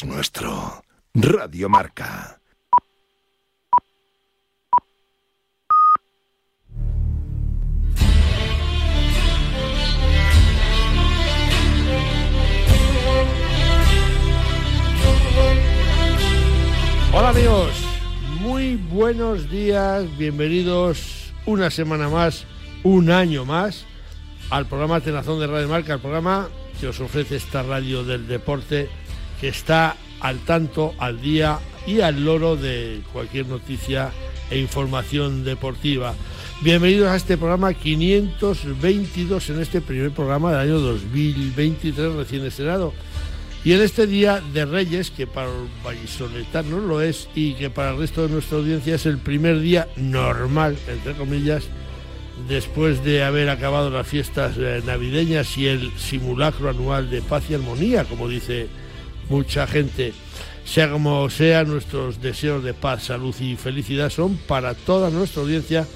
es nuestro. Radio Marca. Hola amigos, muy buenos días, bienvenidos una semana más, un año más al programa Tenazón de Radio Marca, el programa que os ofrece esta radio del deporte que está al tanto, al día y al loro de cualquier noticia e información deportiva. Bienvenidos a este programa 522 en este primer programa del año 2023 recién estrenado. Y en este día de Reyes, que para el vallisoletanos lo es y que para el resto de nuestra audiencia es el primer día normal, entre comillas, después de haber acabado las fiestas eh, navideñas y el simulacro anual de paz y armonía, como dice mucha gente. Sea como sea, nuestros deseos de paz, salud y felicidad son para toda nuestra audiencia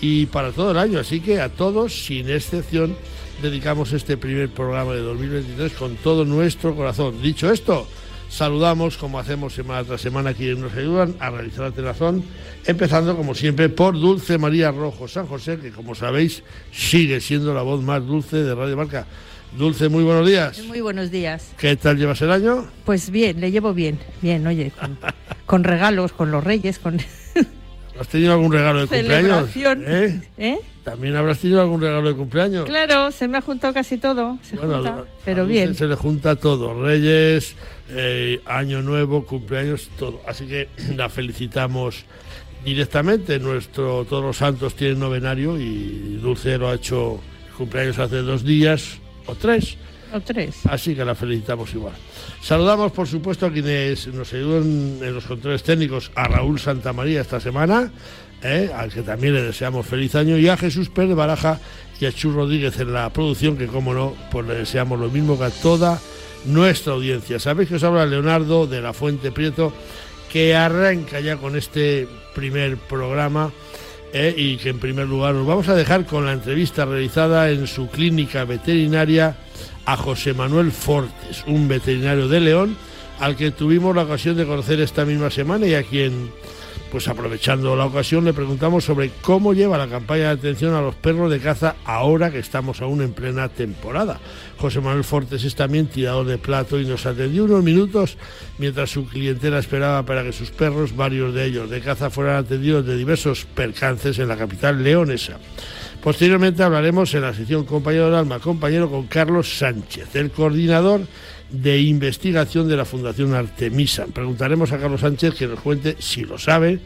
y para todo el año. Así que a todos, sin excepción, dedicamos este primer programa de 2023 con todo nuestro corazón. Dicho esto, saludamos, como hacemos semana tras semana, quienes nos ayudan a realizar la telazón, empezando, como siempre, por Dulce María Rojo San José, que, como sabéis, sigue siendo la voz más dulce de Radio Marca. Dulce, muy buenos días. Muy buenos días. ¿Qué tal llevas el año? Pues bien, le llevo bien, bien, oye, con, con regalos, con los reyes, con... ¿Has tenido algún regalo de cumpleaños? ¿Eh? ¿Eh? ¿También habrás tenido algún regalo de cumpleaños? Claro, se me ha juntado casi todo, se Bueno, junta, a- pero a bien. Se le junta todo, Reyes, eh, Año Nuevo, cumpleaños, todo. Así que la felicitamos directamente. Nuestro, todos los santos tienen novenario y Dulce lo ha hecho cumpleaños hace dos días o tres. O tres. Así que la felicitamos igual. Saludamos, por supuesto, a quienes nos ayudan en los controles técnicos, a Raúl Santamaría esta semana, ¿eh? al que también le deseamos feliz año, y a Jesús Pérez Baraja y a Chu Rodríguez en la producción, que como no, pues le deseamos lo mismo que a toda nuestra audiencia. Sabéis que os habla Leonardo de la Fuente Prieto, que arranca ya con este primer programa. ¿Eh? y que en primer lugar nos vamos a dejar con la entrevista realizada en su clínica veterinaria a José Manuel Fortes, un veterinario de León, al que tuvimos la ocasión de conocer esta misma semana y a quien, pues aprovechando la ocasión, le preguntamos sobre cómo lleva la campaña de atención a los perros de caza ahora que estamos aún en plena temporada. José Manuel Fortes es también tirador de plato y nos atendió unos minutos mientras su clientela esperaba para que sus perros, varios de ellos de caza, fueran atendidos de diversos percances en la capital leonesa. Posteriormente hablaremos en la sección Compañero del Alma, compañero con Carlos Sánchez, el coordinador de investigación de la Fundación Artemisa. Preguntaremos a Carlos Sánchez que nos cuente, si lo sabe,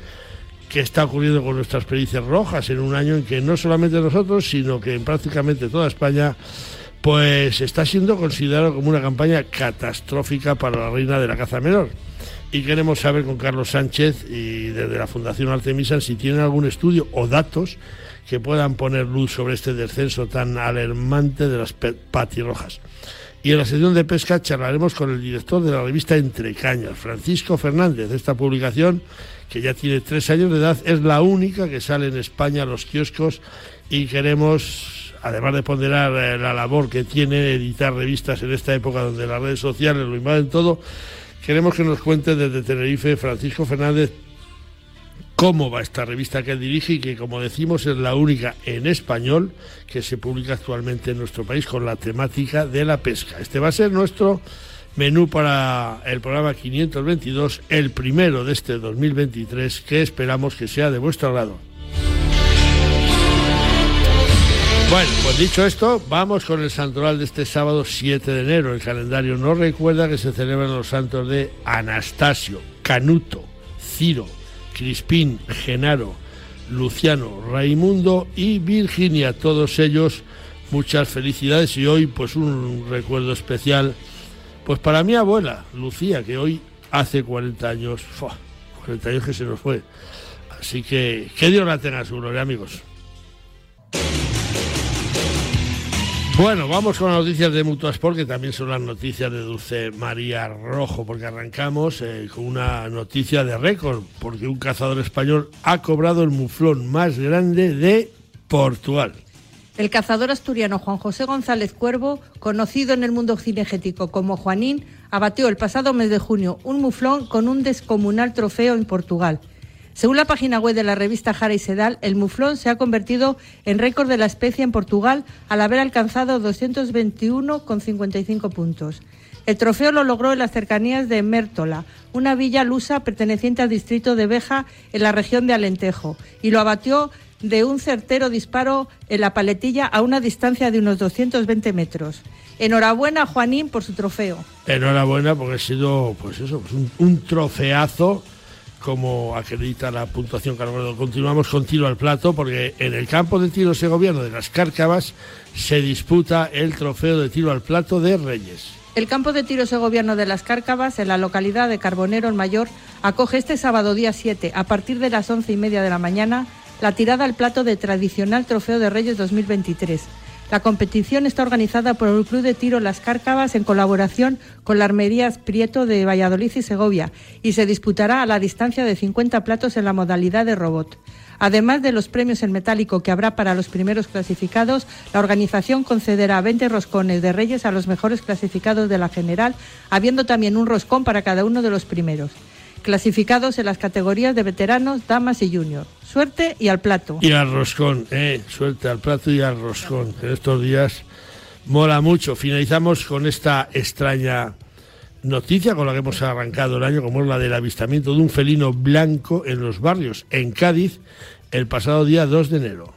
qué está ocurriendo con nuestras pericias rojas en un año en que no solamente nosotros, sino que en prácticamente toda España, pues está siendo considerado como una campaña catastrófica para la reina de la caza menor. Y queremos saber con Carlos Sánchez y desde la Fundación Artemisa si tienen algún estudio o datos que puedan poner luz sobre este descenso tan alarmante de las patirrojas. Y en la sección de pesca charlaremos con el director de la revista Entre Cañas, Francisco Fernández. Esta publicación, que ya tiene tres años de edad, es la única que sale en España a los kioscos y queremos, además de ponderar eh, la labor que tiene editar revistas en esta época donde las redes sociales lo invaden todo, queremos que nos cuente desde Tenerife Francisco Fernández cómo va esta revista que dirige y que, como decimos, es la única en español que se publica actualmente en nuestro país con la temática de la pesca. Este va a ser nuestro menú para el programa 522, el primero de este 2023, que esperamos que sea de vuestro agrado. Bueno, pues dicho esto, vamos con el santoral de este sábado 7 de enero. El calendario nos recuerda que se celebran los santos de Anastasio, Canuto, Ciro, Crispín, Genaro, Luciano, Raimundo y Virginia. Todos ellos muchas felicidades y hoy pues un recuerdo especial pues para mi abuela, Lucía, que hoy hace 40 años, ¡fua! 40 años que se nos fue. Así que que Dios la tenga en su gloria, amigos. Bueno, vamos con las noticias de Mutuasport, que también son las noticias de Dulce María Rojo, porque arrancamos eh, con una noticia de récord, porque un cazador español ha cobrado el muflón más grande de Portugal. El cazador asturiano Juan José González Cuervo, conocido en el mundo cinegético como Juanín, abatió el pasado mes de junio un muflón con un descomunal trofeo en Portugal. Según la página web de la revista Jara y Sedal, el muflón se ha convertido en récord de la especie en Portugal al haber alcanzado 221,55 puntos. El trofeo lo logró en las cercanías de Mértola, una villa lusa perteneciente al distrito de Beja en la región de Alentejo, y lo abatió de un certero disparo en la paletilla a una distancia de unos 220 metros. Enhorabuena, Juanín, por su trofeo. Enhorabuena, porque ha sido, pues eso, pues un, un, trofeazo, como acredita la puntuación que Continuamos con tiro al plato, porque en el campo de tiro gobierno de las Cárcavas se disputa el trofeo de tiro al plato de Reyes. El campo de tiro gobierno de las Cárcavas, en la localidad de Carbonero el Mayor, acoge este sábado día 7, a partir de las once y media de la mañana, la tirada al plato de tradicional Trofeo de Reyes 2023. La competición está organizada por el Club de Tiro Las Cárcavas en colaboración con la Armerías Prieto de Valladolid y Segovia y se disputará a la distancia de 50 platos en la modalidad de robot. Además de los premios en metálico que habrá para los primeros clasificados, la organización concederá 20 roscones de Reyes a los mejores clasificados de la general, habiendo también un roscón para cada uno de los primeros clasificados en las categorías de veteranos, damas y junior. Suerte y al plato. Y al roscón, eh, suerte al plato y al roscón. En estos días mola mucho. Finalizamos con esta extraña noticia con la que hemos arrancado el año, como es la del avistamiento de un felino blanco en los barrios, en Cádiz, el pasado día 2 de enero.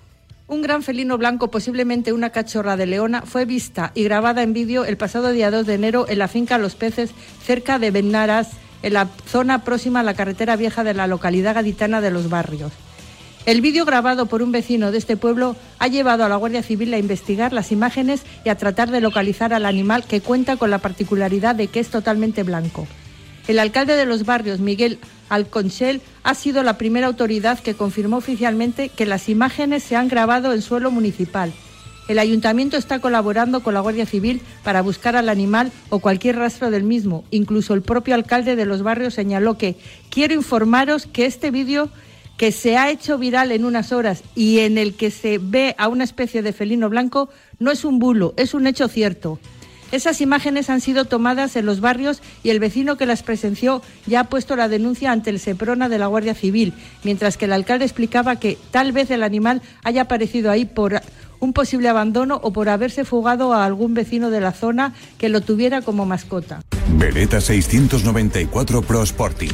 Un gran felino blanco, posiblemente una cachorra de leona, fue vista y grabada en vídeo el pasado día 2 de enero en la finca Los Peces, cerca de Benaras, en la zona próxima a la carretera vieja de la localidad gaditana de Los Barrios. El vídeo grabado por un vecino de este pueblo ha llevado a la Guardia Civil a investigar las imágenes y a tratar de localizar al animal que cuenta con la particularidad de que es totalmente blanco. El alcalde de los barrios, Miguel Alconchel, ha sido la primera autoridad que confirmó oficialmente que las imágenes se han grabado en suelo municipal el ayuntamiento está colaborando con la Guardia Civil para buscar al animal o cualquier rastro del mismo. Incluso el propio alcalde de los barrios señaló que quiero informaros que este vídeo que se ha hecho viral en unas horas y en el que se ve a una especie de felino blanco no es un bulo, es un hecho cierto. Esas imágenes han sido tomadas en los barrios y el vecino que las presenció ya ha puesto la denuncia ante el Seprona de la Guardia Civil, mientras que el alcalde explicaba que tal vez el animal haya aparecido ahí por un posible abandono o por haberse fugado a algún vecino de la zona que lo tuviera como mascota. Beretta 694 Pro Sporting.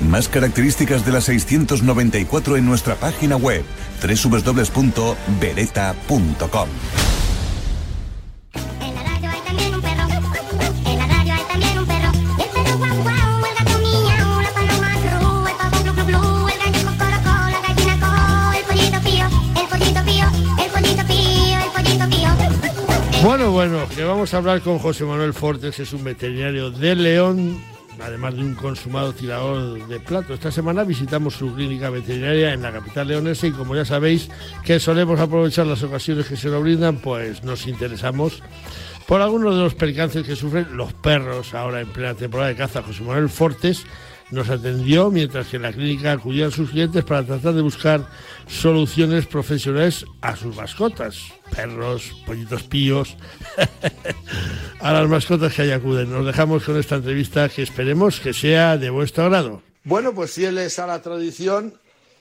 Más características de la 694 en nuestra página web www.beretta.com. Bueno, bueno, que vamos a hablar con José Manuel Fortes, es un veterinario de León, además de un consumado tirador de plato. Esta semana visitamos su clínica veterinaria en la capital leonesa y como ya sabéis que solemos aprovechar las ocasiones que se nos brindan, pues nos interesamos por algunos de los percances que sufren los perros ahora en plena temporada de caza. José Manuel Fortes nos atendió mientras que la clínica acudían sus clientes para tratar de buscar soluciones profesionales a sus mascotas, perros, pollitos píos, a las mascotas que ahí acuden. Nos dejamos con esta entrevista que esperemos que sea de vuestro agrado. Bueno, pues fieles a la tradición,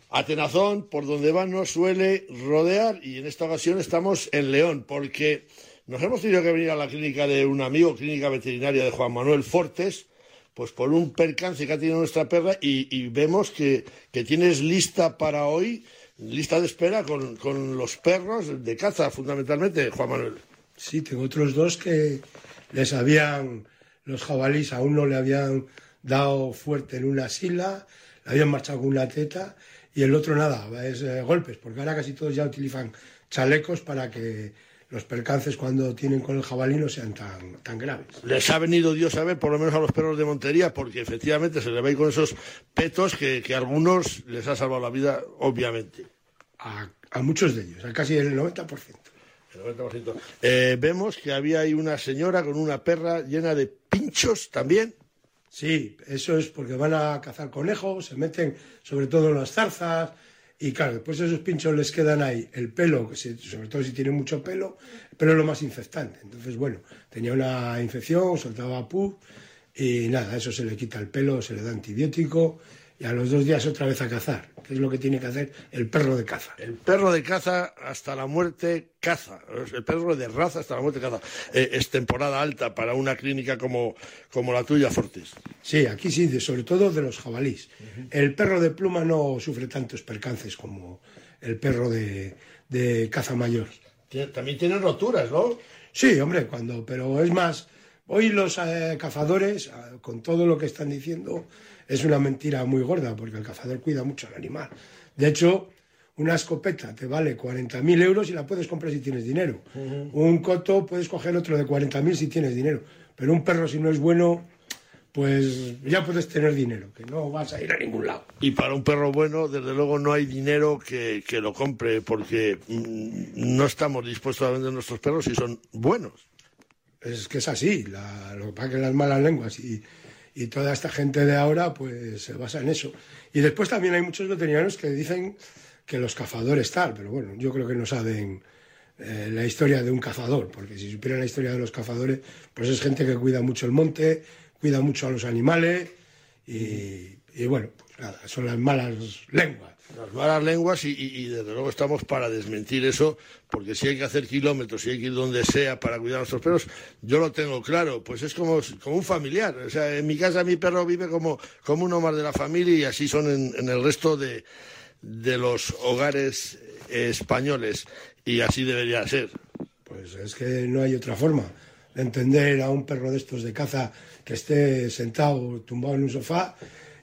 Atenazón, por donde va, nos suele rodear y en esta ocasión estamos en León porque nos hemos tenido que venir a la clínica de un amigo, clínica veterinaria de Juan Manuel Fortes, pues por un percance que ha tenido nuestra perra y, vemos que, tienes lista para hoy, lista de espera con, con, los perros de caza fundamentalmente, Juan Manuel. Sí, tengo otros dos que les habían, los jabalíes a uno le habían dado fuerte en una sila, le habían marchado con una teta y el otro nada, es eh, golpes, porque ahora casi todos ya utilizan chalecos para que los percances cuando tienen con el jabalí no sean tan, tan graves. Les ha venido Dios a ver, por lo menos a los perros de Montería, porque efectivamente se le ve con esos petos que, que a algunos les ha salvado la vida, obviamente. A, a muchos de ellos, a casi el 90%. El 90%. Eh, vemos que había ahí una señora con una perra llena de pinchos también. Sí, eso es porque van a cazar conejos, se meten sobre todo en las zarzas y claro, después esos pinchos les quedan ahí. El pelo, que sobre todo si tiene mucho pelo, el pelo es lo más infectante. Entonces, bueno, tenía una infección, soltaba pus y nada, eso se le quita el pelo, se le da antibiótico y a los dos días otra vez a cazar, que es lo que tiene que hacer el perro de caza. El perro de caza hasta la muerte caza. El perro de raza hasta la muerte caza. Eh, es temporada alta para una clínica como, como la tuya, Fortes. Sí, aquí sí, sobre todo de los jabalís. El perro de pluma no sufre tantos percances como el perro de, de caza mayor. También tienen roturas, ¿no? Sí, hombre, cuando, pero es más, hoy los eh, cazadores, eh, con todo lo que están diciendo, es una mentira muy gorda, porque el cazador cuida mucho al animal. De hecho, una escopeta te vale 40.000 euros y la puedes comprar si tienes dinero. Un coto puedes coger otro de 40.000 si tienes dinero. Pero un perro, si no es bueno, pues ya puedes tener dinero, que no vas a ir a ningún lado. Y para un perro bueno, desde luego, no hay dinero que, que lo compre, porque mm, no estamos dispuestos a vender nuestros perros si son buenos. Es que es así, la- lo que pasa es que las malas lenguas y, y toda esta gente de ahora pues se basa en eso. Y después también hay muchos veterinarios que dicen que los cazadores tal, pero bueno, yo creo que no saben eh, la historia de un cazador, porque si supieran la historia de los cazadores, pues es gente que cuida mucho el monte, cuida mucho a los animales y, y bueno, pues nada, son las malas lenguas. Las malas lenguas y, y- desde luego estamos para desmentir eso, porque si hay que hacer kilómetros, si hay que ir donde sea para cuidar a nuestros perros, yo lo tengo claro, pues es como, como un familiar. O sea, en mi casa mi perro vive como, como uno más de la familia y así son en, en el resto de, de los hogares españoles y así debería ser. Pues es que no hay otra forma de entender a un perro de estos de caza que esté sentado, tumbado en un sofá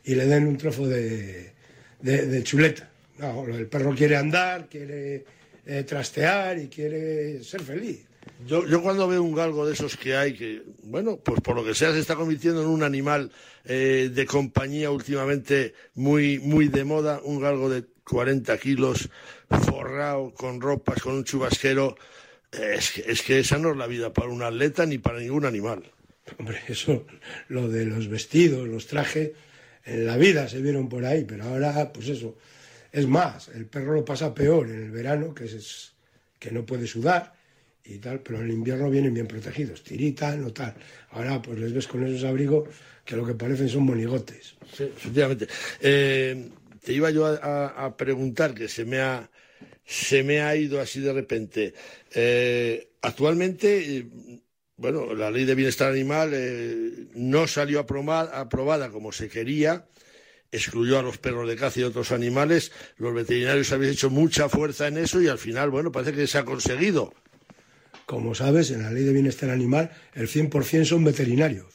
y le den un trozo de, de- de chuleta. No, el perro quiere andar, quiere eh, trastear y quiere ser feliz. Yo, yo cuando veo un galgo de esos que hay, que, bueno, pues por lo que sea se está convirtiendo en un animal eh, de compañía últimamente muy, muy de moda, un galgo de 40 kilos, forrado, con ropas, con un chubasquero, eh, es, que, es que esa no es la vida para un atleta ni para ningún animal. Hombre, eso, lo de los vestidos, los trajes, en la vida se vieron por ahí, pero ahora, pues eso. Es más, el perro lo pasa peor en el verano, que es que no puede sudar y tal, pero en el invierno vienen bien protegidos, tiritan o tal. Ahora, pues les ves con esos abrigos que lo que parecen son monigotes. Sí, efectivamente. Eh, te iba yo a, preguntar, que se me ha, se me ha ido así de repente. Eh, actualmente, eh, bueno, la ley de bienestar animal eh, no salió aprobada como se quería, excluyó a los perros de caza y otros animales. Los veterinarios habéis hecho mucha fuerza en eso y al final, bueno, parece que se ha conseguido. Como sabes, en la ley de bienestar animal el 100% son veterinarios.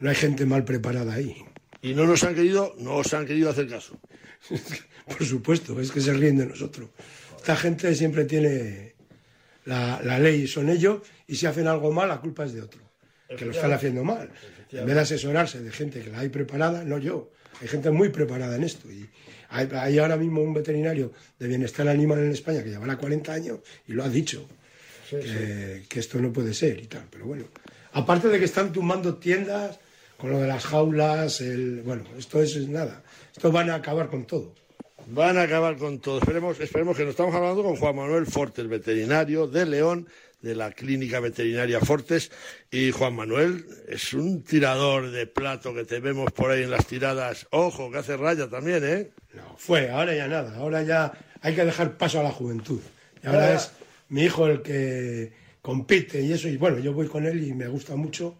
No hay gente mal preparada ahí. Y no nos han querido, no os han querido hacer caso. Por supuesto, es que se ríen de nosotros. Esta gente siempre tiene la, la ley, son ellos, y si hacen algo mal, la culpa es de otro, que lo están haciendo mal. En vez de asesorarse de gente que la hay preparada, no yo. Hay gente muy preparada en esto. Y hay, hay ahora mismo un veterinario de bienestar animal en España que llevará 40 años y lo ha dicho, que, que esto no puede ser y tal. Pero bueno, aparte de que están tumbando tiendas con lo de las jaulas, el, bueno, esto es nada. Esto van a acabar con todo. Van a acabar con todo. Esperemos, esperemos que nos estamos hablando con Juan Manuel Fortes, veterinario de León, de la Clínica Veterinaria Fortes. Y Juan Manuel es un tirador de plato que te vemos por ahí en las tiradas. Ojo, que hace raya también, ¿eh? No, fue, ahora ya nada, ahora ya hay que dejar paso a la juventud. Y ahora Ahora- es mi hijo el que compite y eso, y bueno, yo voy con él y me gusta mucho.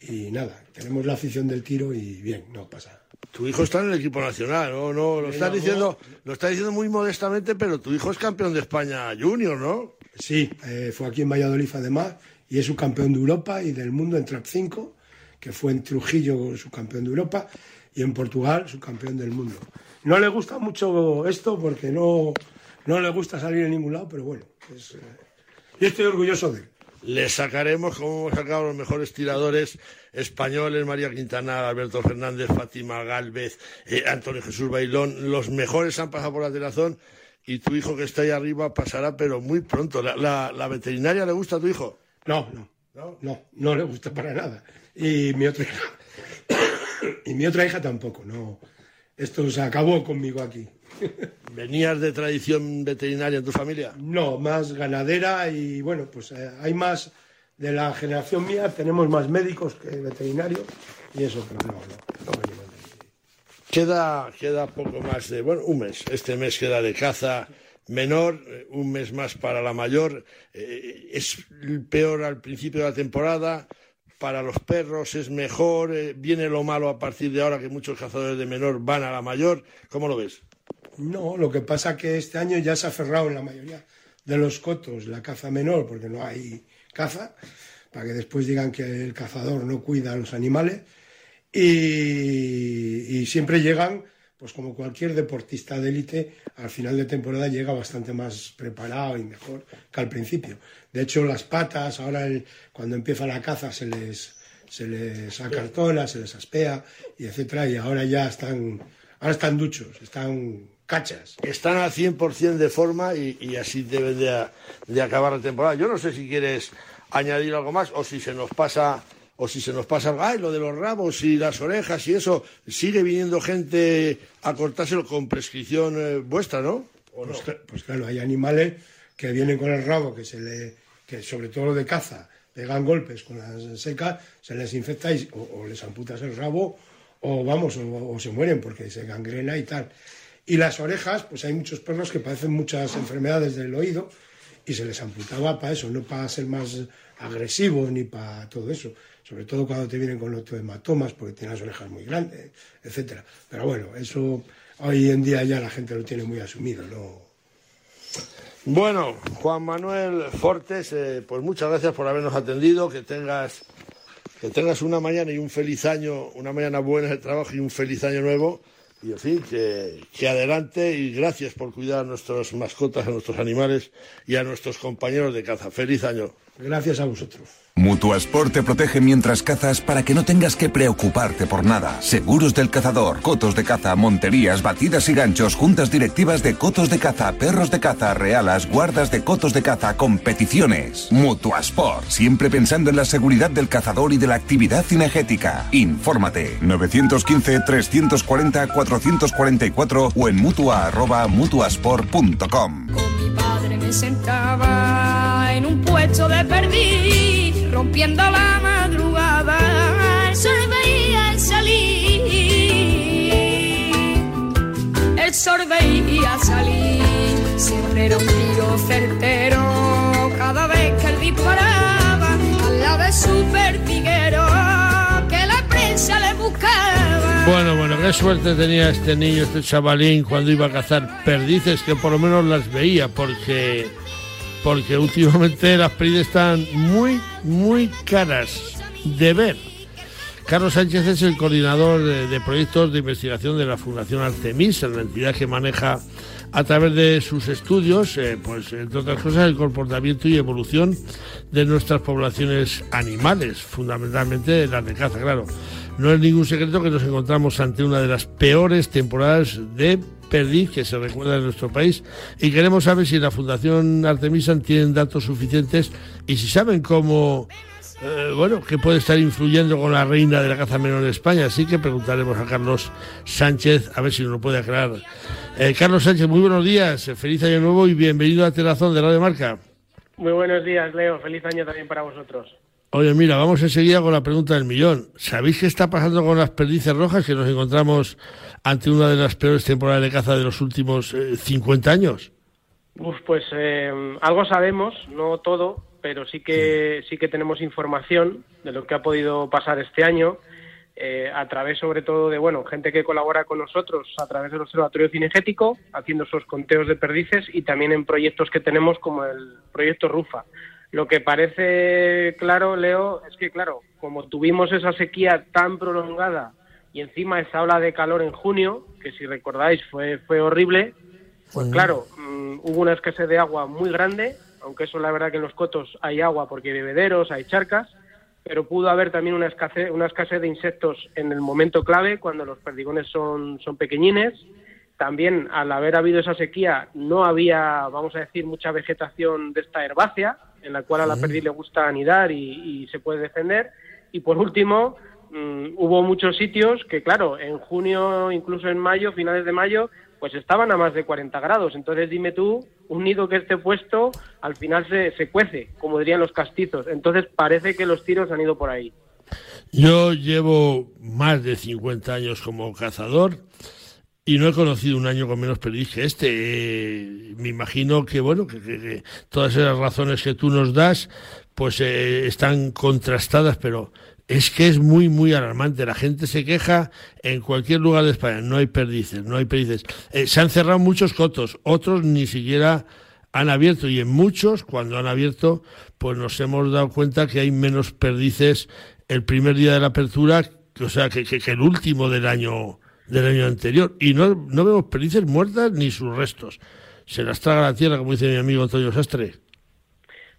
Y nada, tenemos la afición del tiro y bien, no pasa. Tu hijo está en el equipo nacional, ¿no? no lo estás diciendo, lo estás diciendo muy modestamente, pero tu hijo es campeón de España junior, ¿no? Sí, eh, fue aquí en Valladolid además y es subcampeón de Europa y del mundo en Trap 5, que fue en Trujillo subcampeón de Europa y en Portugal subcampeón del mundo. No le gusta mucho esto porque no, no le gusta salir en ningún lado, pero bueno, es, eh, y estoy orgulloso de él. Le sacaremos, como hemos sacado los mejores tiradores españoles, María Quintana, Alberto Fernández, Fátima Galvez, eh, Antonio Jesús Bailón, los mejores han pasado por la tirazón y tu hijo que está ahí arriba pasará, pero muy pronto. ¿La, la, veterinaria le gusta a tu hijo? No, no, no, no, no le gusta para nada. Y mi otra hija, y mi otra hija tampoco, no. Esto se acabó conmigo aquí. ¿Venías de tradición veterinaria en tu familia? No, más ganadera y bueno, pues eh, hay más de la generación mía, tenemos más médicos que veterinarios y eso, pero no, no, no Queda, queda poco más de, bueno, un mes. Este mes queda de caza menor, eh, un mes más para la mayor. Eh, es peor al principio de la temporada. Para los perros es mejor. viene lo malo a partir de ahora que muchos cazadores de menor van a la mayor. ¿Cómo lo ves? No, lo que pasa que este año ya se ha cerrado en la mayoría de los cotos la caza menor porque no hay caza, para que después digan que el cazador no cuida a los animales y, siempre llegan, pues como cualquier deportista de élite, al final de temporada llega bastante más preparado y mejor que al principio. De hecho, las patas, ahora cuando empieza la caza se les, se les acartona, se les aspea y etcétera, y ahora ya están, ahora están duchos, están cachas. Están al 100% de forma y, así deben de, acabar la temporada. Yo no sé si quieres añadir algo más o si se nos pasa o si se nos pasa ay, lo de los rabos y las orejas y eso, sigue viniendo gente a cortárselo con prescripción eh, vuestra, ¿no? Pues, pues, claro, hay animales que vienen con el rabo, que se le, que sobre todo de caza, pegan golpes con las secas, se les infecta o, les amputas el rabo o vamos, o se mueren porque se gangrena y tal. Y las orejas, pues hay muchos perros que padecen muchas enfermedades del oído y se les amputaba para eso, no para ser más agresivos ni para todo eso. Sobre todo cuando te vienen con los hematomas porque tienen las orejas muy grandes, etcétera. Pero bueno, eso hoy en día ya la gente lo tiene muy asumido, ¿no? Bueno, Juan Manuel Fortes, eh, pues muchas gracias por habernos atendido, que tengas, que tengas una mañana y un feliz año, una mañana buena de trabajo y un feliz año nuevo y en fin, que, que, adelante y gracias por cuidar a nuestras mascotas, a nuestros animales y a nuestros compañeros de caza. Feliz año. Gracias a vosotros. Mutuasport te protege mientras cazas para que no tengas que preocuparte por nada. Seguros del cazador, cotos de caza, monterías, batidas y ganchos, juntas directivas de cotos de caza, perros de caza, realas, guardas de cotos de caza, competiciones. Mutuasport, siempre pensando en la seguridad del cazador y de la actividad cinegética. Infórmate 915-340-444 o en mutua.mutuasport.com. Con mi padre me sentaba en un puesto de perdiz rompiendo la madrugada, el sol veía salir, el sol veía salir, siempre era un tiro certero, cada vez que él disparaba, al lado de su pertiguero, que la prensa le buscaba. Bueno, bueno, qué suerte tenía este niño, este chavalín, cuando iba a cazar perdices, que por lo menos las veía, porque porque últimamente las perdices están muy, muy caras de ver. Carlos Sánchez es el coordinador de, proyectos de investigación de la Fundación Artemis, la entidad que maneja a través de sus estudios, eh, pues entre otras cosas, el comportamiento y evolución de nuestras poblaciones animales, fundamentalmente las de caza, claro. No es ningún secreto que nos encontramos ante una de las peores temporadas de perdiz que se recuerda en nuestro país y queremos saber si la Fundación Artemisa tiene datos suficientes y si saben cómo, eh, bueno, que puede estar influyendo con la reina de la caza menor de España. Así que preguntaremos a Carlos Sánchez a ver si nos lo puede aclarar. Eh, Carlos Sánchez, muy buenos días, feliz año nuevo y bienvenido a Telazón de Radio Marca. Muy buenos días, Leo. Feliz año también para vosotros. Oye, mira, vamos enseguida con la pregunta del millón. ¿Sabéis qué está pasando con las perdices rojas que nos encontramos ante una de las peores temporadas de caza de los últimos 50 eh, años? Uf, pues eh, algo sabemos, no todo, pero sí que sí. que tenemos información de lo que ha podido pasar este año eh, a través sobre todo de bueno gente que colabora con nosotros a través del observatorio cinegético haciendo esos conteos de perdices y también en proyectos que tenemos como el proyecto Rufa. Lo que parece claro, Leo, es que claro, como tuvimos esa sequía tan prolongada y encima esa ola de calor en junio, que si recordáis fue, fue horrible, pues claro, mm, hubo una escasez de agua muy grande aunque eso la verdad que en los cotos hay agua porque hay bebederos, hay charcas, pero pudo haber también una escasez, una escasez de insectos en el momento clave, cuando los perdigones son, son pequeñines. También, al haber habido esa sequía, no había, vamos a decir, mucha vegetación de esta herbácea, en la cual a la perdiz le gusta anidar y, y se puede defender. Y por último, mm, hubo muchos sitios que, claro, en junio, incluso en mayo, finales de mayo, pues estaban a más de 40 grados. Entonces dime tú, un nido que esté puesto, al final se, se cuece, como dirían los castizos. Entonces parece que los tiros han ido por ahí. Yo llevo más de 50 años como cazador y no he conocido un año con menos perdiz que este. Eh, me imagino que, bueno, que, todas esas razones que tú nos das, pues eh, están contrastadas, pero es que es muy, muy alarmante. La gente se queja en cualquier lugar de España. No hay perdices, no hay perdices. Eh, se han cerrado muchos cotos, otros ni siquiera han abierto y en muchos, cuando han abierto, pues nos hemos dado cuenta que hay menos perdices el primer día de la apertura, o sea, que- que el último del año del año anterior. Y no, no vemos perdices muertas ni sus restos. Se las traga la tierra, como dice mi amigo Antonio Sastre.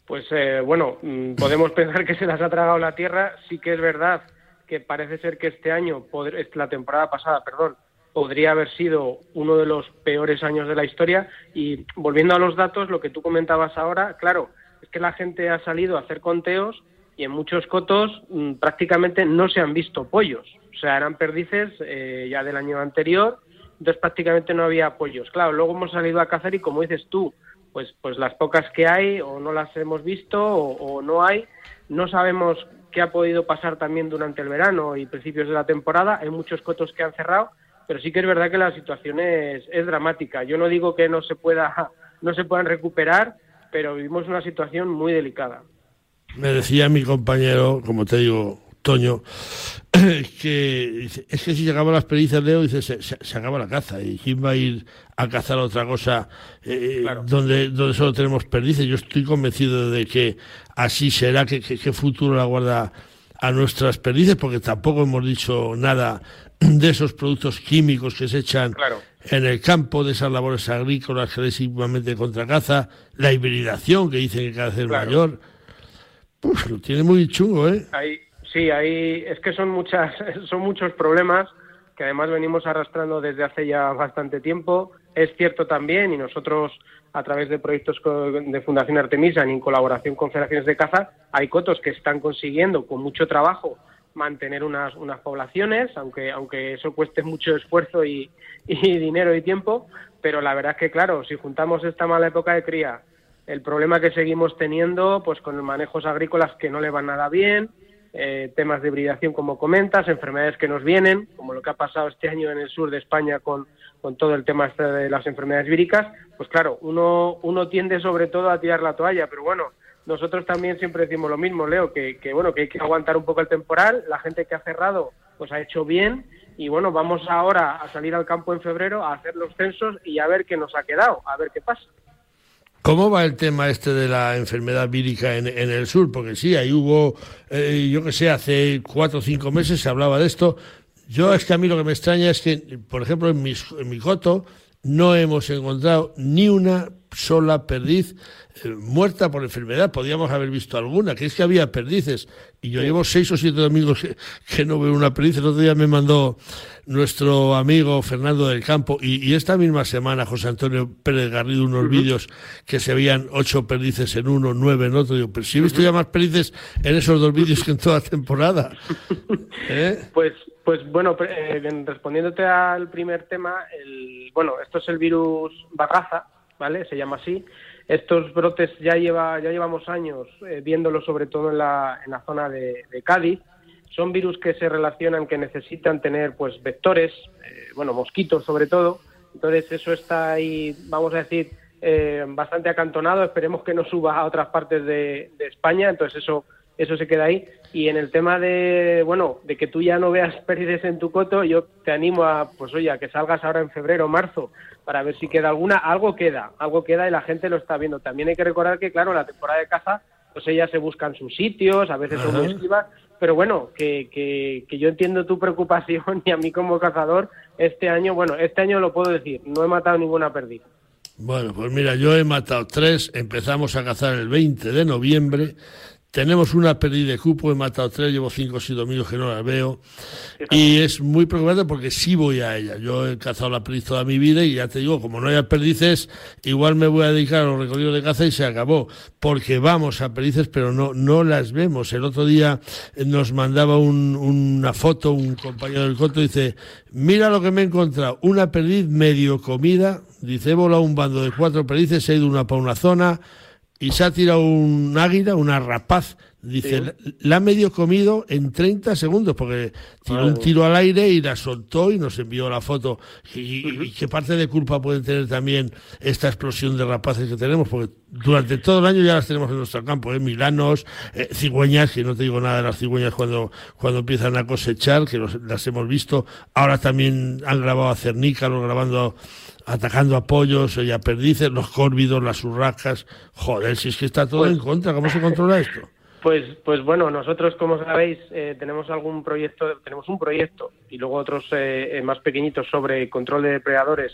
Pues eh, bueno, mm, podemos pensar que se las ha tragado la tierra. Sí que es verdad que parece ser que este año, la temporada pasada, perdón, podría haber sido uno de los peores años de la historia. Y volviendo a los datos, lo que tú comentabas ahora, claro, es que la gente ha salido a hacer conteos y en muchos cotos mm, prácticamente no se han visto pollos. O sea, eran perdices eh, ya del año anterior, entonces prácticamente no había pollos. Claro, luego hemos salido a cazar y como dices tú, pues, pues las pocas que hay o no las hemos visto o, o no hay. No sabemos qué ha podido pasar también durante el verano y principios de la temporada. Hay muchos cotos que han cerrado, pero sí que es verdad que la situación es, es dramática. Yo no digo que no se pueda, no se puedan recuperar, pero vivimos una situación muy delicada. Me decía mi compañero, como te digo, Toño, que es que si se acaban las pericias, Leo, dice, se, se- se acaba la caza. ¿Y quién va a ir a cazar otra cosa eh, Claro. donde, donde solo tenemos perdices? Yo estoy convencido de que así será, que, que, que futuro la guarda a nuestras perdices, porque tampoco hemos dicho nada de esos productos químicos que se echan Claro. en el campo, de esas labores agrícolas clarísimamente contra caza, la hibridación que dicen que cada vez es Claro. mayor. Pues lo tiene muy chungo, ¿eh? Hay, sí, hay, es que son muchas, son muchos problemas que además venimos arrastrando desde hace ya bastante tiempo. Es cierto también, y nosotros a través de proyectos de Fundación Artemisa y en colaboración con federaciones de caza, hay cotos que están consiguiendo con mucho trabajo mantener unas, unas poblaciones, aunque, aunque eso cueste mucho esfuerzo y, y dinero y tiempo, pero la verdad es que claro, si juntamos esta mala época de cría, el problema que seguimos teniendo, pues con manejos agrícolas que no le van nada bien, eh, temas de hibridación como comentas, enfermedades que nos vienen, como lo que ha pasado este año en el sur de España con, con todo el tema este de las enfermedades víricas, pues claro, uno, uno tiende sobre todo a tirar la toalla, pero bueno, nosotros también siempre decimos lo mismo, Leo, que, que bueno, que hay que aguantar un poco el temporal, la gente que ha cerrado pues ha hecho bien y bueno, vamos ahora a salir al campo en febrero a hacer los censos y a ver qué nos ha quedado, a ver qué pasa. ¿Cómo va el tema este de la enfermedad vírica en, en el sur? Porque sí, ahí hubo, eh, yo que sé, hace cuatro o cinco meses se hablaba de esto. Yo es que a mí lo que me extraña es que, por ejemplo, en, en mi coto no hemos encontrado ni una sola perdiz eh, muerta por enfermedad. Podíamos haber visto alguna, que es que había perdices. Y yo llevo seis o siete domingos que, que no veo una perdiz. El otro día me mandó nuestro amigo Fernando del Campo y, y esta misma semana José Antonio Pérez Garrido unos vídeos que se veían ocho perdices en uno, nueve en otro. Digo, pero si he visto ya más perdices en esos dos vídeos que en toda la temporada. ¿Eh? Pues, pues bueno, eh, respondiéndote al primer tema, el, bueno, esto es el virus bagaza, ¿vale? Se llama así. Estos brotes ya lleva, ya llevamos años eh, viéndolos sobre todo en la, en la zona de, Cádiz. Son virus que se relacionan, que necesitan tener pues vectores, eh, bueno, mosquitos sobre todo. Entonces eso está ahí, vamos a decir, eh, bastante acantonado. Esperemos que no suba a otras partes de España. Entonces eso eso se queda ahí. Y en el tema de, bueno, de que tú ya no veas pérdidas en tu coto, yo te animo a, pues oye, a que salgas ahora en febrero o marzo para ver si queda alguna. Algo queda, algo queda y la gente lo está viendo. También hay que recordar que, claro, la temporada de caza, pues ellas se buscan sus sitios, a veces son muy esquivas, pero bueno, que, que, que yo entiendo tu preocupación y a mí como cazador, este año, bueno, este año lo puedo decir, no he matado ninguna pérdida. Bueno, pues mira, yo he matado tres, empezamos a cazar el 20 de noviembre, tenemos una pérdida de cupo, he matado tres, llevo cinco o seis domingos que no las veo. Y es muy preocupante porque sí voy a ella. Yo he cazado la perdiz toda mi vida y ya te digo, como no haya perdices, igual me voy a dedicar a los recorridos de caza y se acabó. Porque vamos a perdices, pero no, no las vemos. El otro día nos mandaba un- una foto un compañero del coto, dice, mira lo que me he encontrado, una perdiz medio comida, dice, he volado un bando de cuatro perdices, he ido una para una zona, y se ha tirado un águila, una rapaz. Dice, la, la ha medio comido en 30 segundos, porque tiró un tiro al aire y la soltó y nos envió la foto. Y, y- y qué parte de culpa puede tener también esta explosión de rapaces que tenemos? Porque durante todo el año ya las tenemos en nuestro campo, ¿eh? milanos, eh, cigüeñas, que no te digo nada de las cigüeñas cuando, cuando empiezan a cosechar, que los- las hemos visto. Ahora también han grabado a cernícalos, grabando atacando a pollos y a perdices, los córvidos, las urracas. Joder, si es que está todo en contra, ¿cómo se controla esto? Pues, pues bueno, nosotros, como sabéis, eh, tenemos algún proyecto, tenemos un proyecto y luego otros eh, eh, más pequeñitos sobre control de depredadores,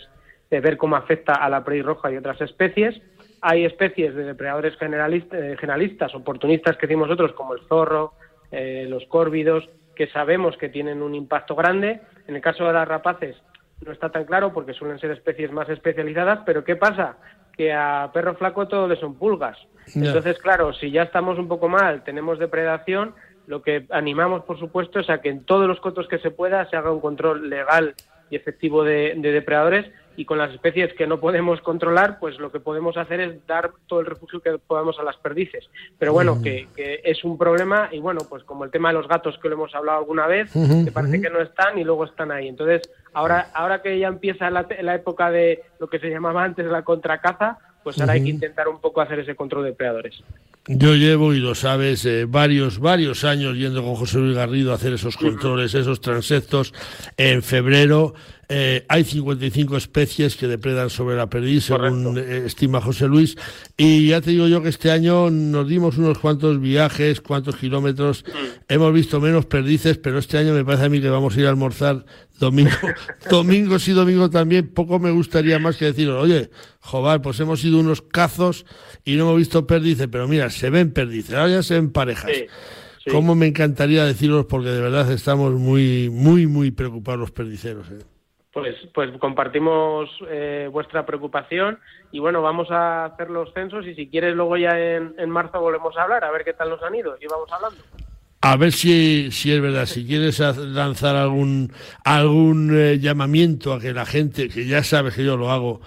de ver cómo afecta a la prey roja y otras especies. Hay especies de depredadores generalist- eh, generalistas, oportunistas que decimos nosotros, como el zorro, eh, los córvidos, que sabemos que tienen un impacto grande. En el caso de las rapaces no está tan claro porque suelen ser especies más especializadas, pero ¿qué pasa? Que a perro flaco todo le son pulgas. Entonces, claro, si ya estamos un poco mal, tenemos depredación, lo que animamos, por supuesto, es a que en todos los cotos que se pueda se haga un control legal y efectivo de, de depredadores y con las especies que no podemos controlar, pues lo que podemos hacer es dar todo el refugio que podamos a las perdices. Pero bueno, que, que es un problema y bueno, pues como el tema de los gatos que lo hemos hablado alguna vez, que parece que no están y luego están ahí. Entonces, ahora, ahora que ya empieza la, la época de lo que se llamaba antes la contracaza, pues ahora hay que intentar un poco hacer ese control de depredadores. Yo llevo, y lo sabes, eh, varios, varios años yendo con José Luis Garrido a hacer esos controles, esos transectos. En febrero eh, hay 55 especies que depredan sobre la perdiz, según eh, estima José Luis. Y ya te digo yo que este año nos dimos unos cuantos viajes, cuantos kilómetros. Hemos visto menos perdices, pero este año me parece a mí que vamos a ir a almorzar domingo, domingos y domingo también. Poco me gustaría más que decir, oye, joder, pues hemos ido unos cazos y no hemos visto perdices, pero mira, se ven perdices, ahora ya se ven parejas. Sí, sí. Cómo me encantaría deciros, porque de verdad estamos muy, muy, muy preocupados los perdiceros. ¿eh? Pues, pues compartimos eh, vuestra preocupación y bueno, vamos a hacer los censos y si quieres luego ya en, en marzo volvemos a hablar, a ver qué tal nos han ido y vamos hablando. A ver si, si es verdad, si quieres lanzar algún, algún eh, llamamiento a que la gente, que ya sabes que yo lo hago,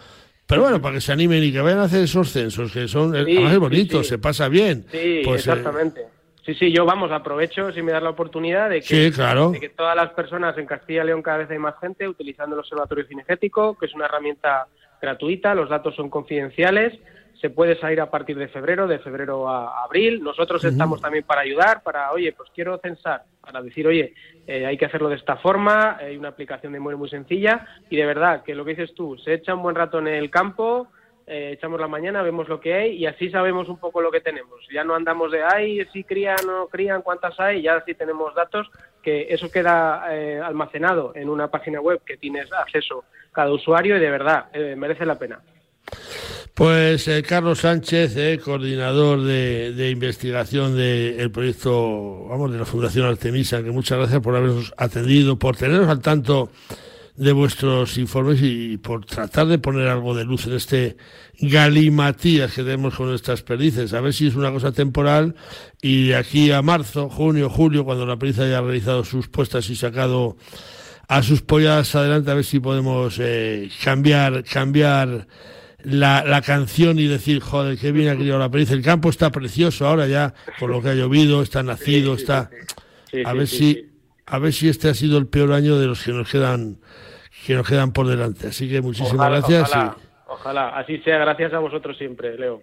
pero bueno, para que se animen y que vayan a hacer esos censos, que son, eh, Sí, además es bonito, sí. se pasa bien. Sí, Pues, eh, exactamente. Sí, sí, yo vamos, aprovecho si me das la oportunidad de que, Sí, claro. de que todas las personas en Castilla y León cada vez hay más gente utilizando el Observatorio Cinegético, que es una herramienta gratuita, los datos son confidenciales, se puede salir a partir de febrero, de febrero a abril. Nosotros estamos también para ayudar, para, oye, pues quiero censar, para decir, oye, eh, hay que hacerlo de esta forma, hay una aplicación de muy, muy sencilla y de verdad que lo que dices tú, se echa un buen rato en el campo, eh, echamos la mañana, vemos lo que hay y así sabemos un poco lo que tenemos. Ya no andamos de, ay, si crían o no crían, cuántas hay, ya sí tenemos datos, que eso queda eh, almacenado en una página web que tienes acceso cada usuario y de verdad, eh, merece la pena. Pues eh, Carlos Sánchez, eh, coordinador de, investigación del proyecto, vamos, de la Fundación Artemisa, que muchas gracias por habernos atendido, por tenernos al tanto de vuestros informes y por tratar de poner algo de luz en este galimatías que tenemos con estas perdices. A ver si es una cosa temporal y aquí a marzo, junio, julio, cuando la perdiz haya realizado sus puestas y sacado a sus pollas adelante, a ver si podemos eh, cambiar, cambiar la, la canción y decir, joder, qué bien ha criado la perdiz. El campo está precioso ahora ya, con lo que ha llovido, está nacido, sí, está... Sí, a sí, ver sí, si... sí. A ver si este ha sido el peor año de los que nos quedan que nos quedan por delante. Así que muchísimas Ojalá, gracias. Ojalá, ojalá, así sea. Gracias a vosotros siempre, Leo.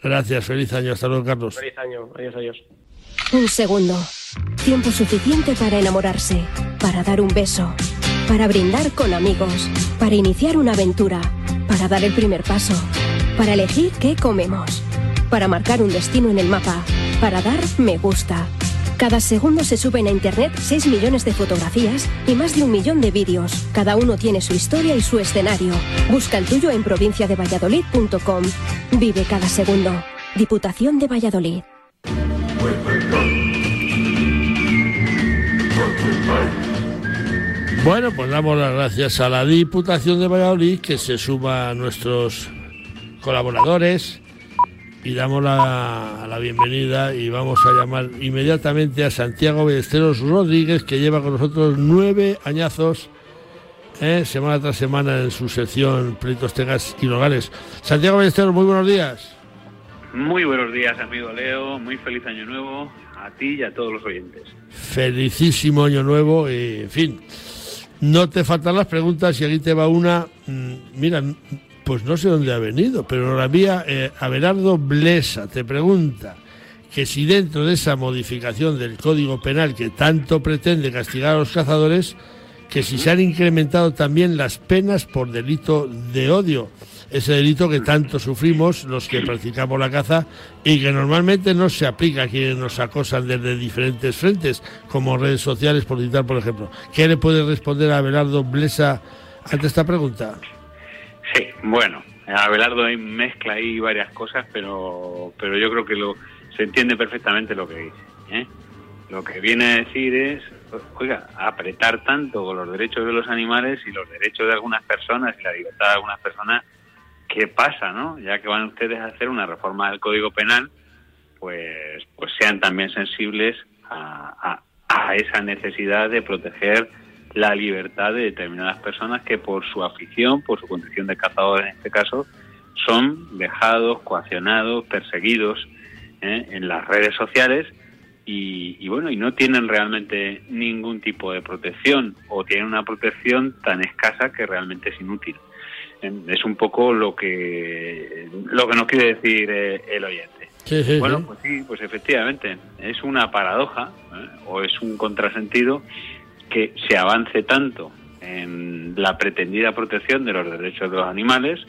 gracias, feliz año. Hasta luego, Carlos. Feliz año. Adiós, adiós. Un segundo. Tiempo suficiente para enamorarse, para dar un beso, para brindar con amigos, para iniciar una aventura, para dar el primer paso, para elegir qué comemos, para marcar un destino en el mapa, para dar me gusta, Cada segundo se suben a Internet 6 millones de fotografías y más de un millón de vídeos. Cada uno tiene su historia y su escenario. Busca el tuyo en provinciadevalladolid.com. Vive cada segundo. Diputación de Valladolid. Bueno, pues damos las gracias a la Diputación de Valladolid que se suma a nuestros colaboradores y damos la, la, bienvenida y vamos a llamar inmediatamente a Santiago Ballesteros Rodríguez que lleva con nosotros nueve añazos eh, semana tras semana en su sección Pleitos Tegas y Logales. Santiago Ballesteros, muy buenos días. Muy buenos días, amigo Leo. Muy feliz año nuevo a ti y a todos los oyentes. Felicísimo año nuevo y, en fin, no te faltan las preguntas y aquí te va una. Mm, mira, pues no sé dónde ha venido, pero la vía eh, Blesa te pregunta que si dentro de esa modificación del Código Penal que tanto pretende castigar a los cazadores, que si se han incrementado también las penas por delito de odio ese delito que tanto sufrimos los que practicamos la caza y que normalmente no se aplica a quienes nos acosan desde diferentes frentes, como redes sociales, por citar, por ejemplo. ¿Qué le puede responder a Abelardo Blesa ante esta pregunta? Sí, bueno, Abelardo mezcla ahí varias cosas, pero, pero yo creo que lo, se entiende perfectamente lo que dice. ¿eh? Lo que viene a decir es, oiga, apretar tanto con los derechos de los animales y los derechos de algunas personas y la libertad de algunas personas qué pasa, ¿no? Ya que van ustedes a hacer una reforma del Código Penal, pues, pues sean también sensibles a, a, esa necesidad de proteger la libertad de determinadas personas que por su afición, por su condición de cazadores en este caso, son dejados, coaccionados, perseguidos ¿eh? en las redes sociales y, y, bueno, y no tienen realmente ningún tipo de protección o tienen una protección tan escasa que realmente es inútil es un poco lo que lo que nos quiere decir eh, el oyente. bueno, pues sí, pues efectivamente, es una paradoja ¿eh? o es un contrasentido que se avance tanto en la pretendida protección de los derechos de los animales,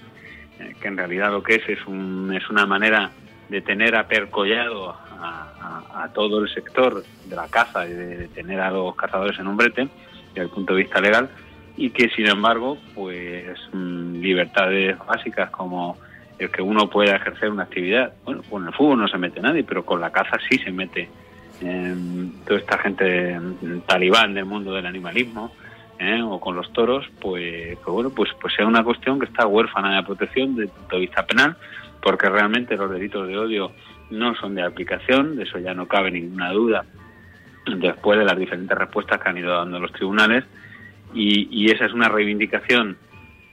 eh, que en realidad lo que es es, un, es una manera de tener apercollado a, a, a, todo el sector de la caza y de tener a los cazadores en un brete, desde el punto de vista legal, y que sin embargo pues mm, libertades básicas como el que uno pueda ejercer una actividad bueno con el fútbol no se mete nadie pero con la caza sí se mete toda esta gente mm, talibán del mundo del animalismo ¿eh? o con los toros pues, pues bueno pues pues sea una cuestión que está huérfana de protección desde el punto de vista penal porque realmente los delitos de odio no son de aplicación de eso ya no cabe ninguna duda después de las diferentes respuestas que han ido dando los tribunales y, esa es una reivindicación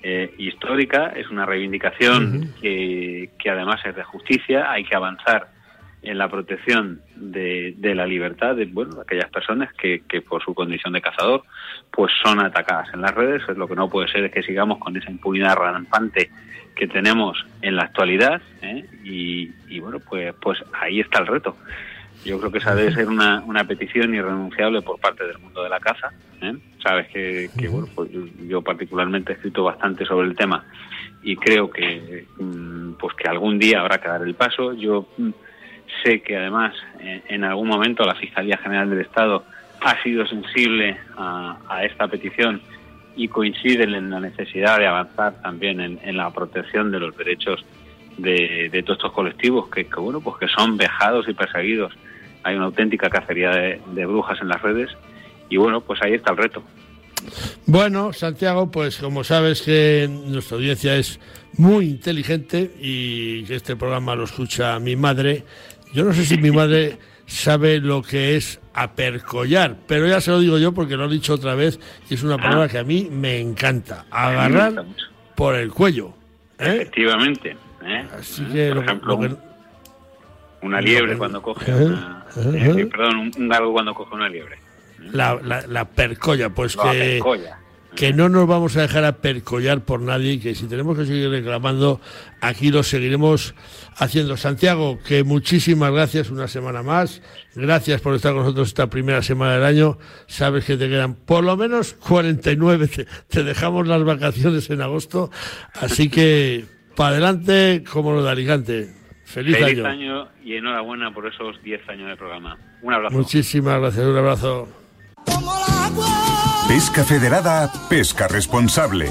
eh, histórica, es una reivindicación que, además es de justicia, hay que avanzar en la protección de, la libertad de bueno, aquellas personas que, por su condición de cazador pues son atacadas en las redes. Es lo que no puede ser es que sigamos con esa impunidad rampante que tenemos en la actualidad ¿eh? y, y, bueno pues pues ahí está el reto. Yo creo que esa debe ser una, una petición irrenunciable por parte del mundo de la caza. ¿eh? Sabes que, bueno, pues yo particularmente he escrito bastante sobre el tema y creo que mm, pues que algún día habrá que dar el paso. Yo mm, sé que además en algún momento la Fiscalía General del Estado ha sido sensible a, esta petición y coincide en la necesidad de avanzar también en, la protección de los derechos de, de, todos estos colectivos que, que, bueno pues que son vejados y perseguidos hay una auténtica cacería de, brujas en las redes y bueno, pues ahí está el reto. Bueno, Santiago, pues como sabes que nuestra audiencia es muy inteligente y que este programa lo escucha mi madre. Yo no sé si mi madre sabe lo que es apercollar, pero ya se lo digo yo porque lo he dicho otra vez y es una palabra que a mí me encanta. Agarrar por el cuello. ¿eh? Efectivamente. ¿eh? Así que, Por ejemplo, una liebre cuando coge una, eh, perdón, un, galgo cuando coge una liebre. La, la, percolla, pues que, que no nos vamos a dejar a percollar por nadie y que si tenemos que seguir reclamando, aquí lo seguiremos haciendo. Santiago, que muchísimas gracias una semana más. Gracias por estar con nosotros esta primera semana del año. Sabes que te quedan por lo menos 49. Te, te dejamos las vacaciones en agosto. Así que para adelante como lo de Alicante. Feliz, Feliz año. y enhorabuena por esos 10 años de programa. Un abrazo. Muchísimas gracias, un abrazo. Pesca Federada, pesca responsable.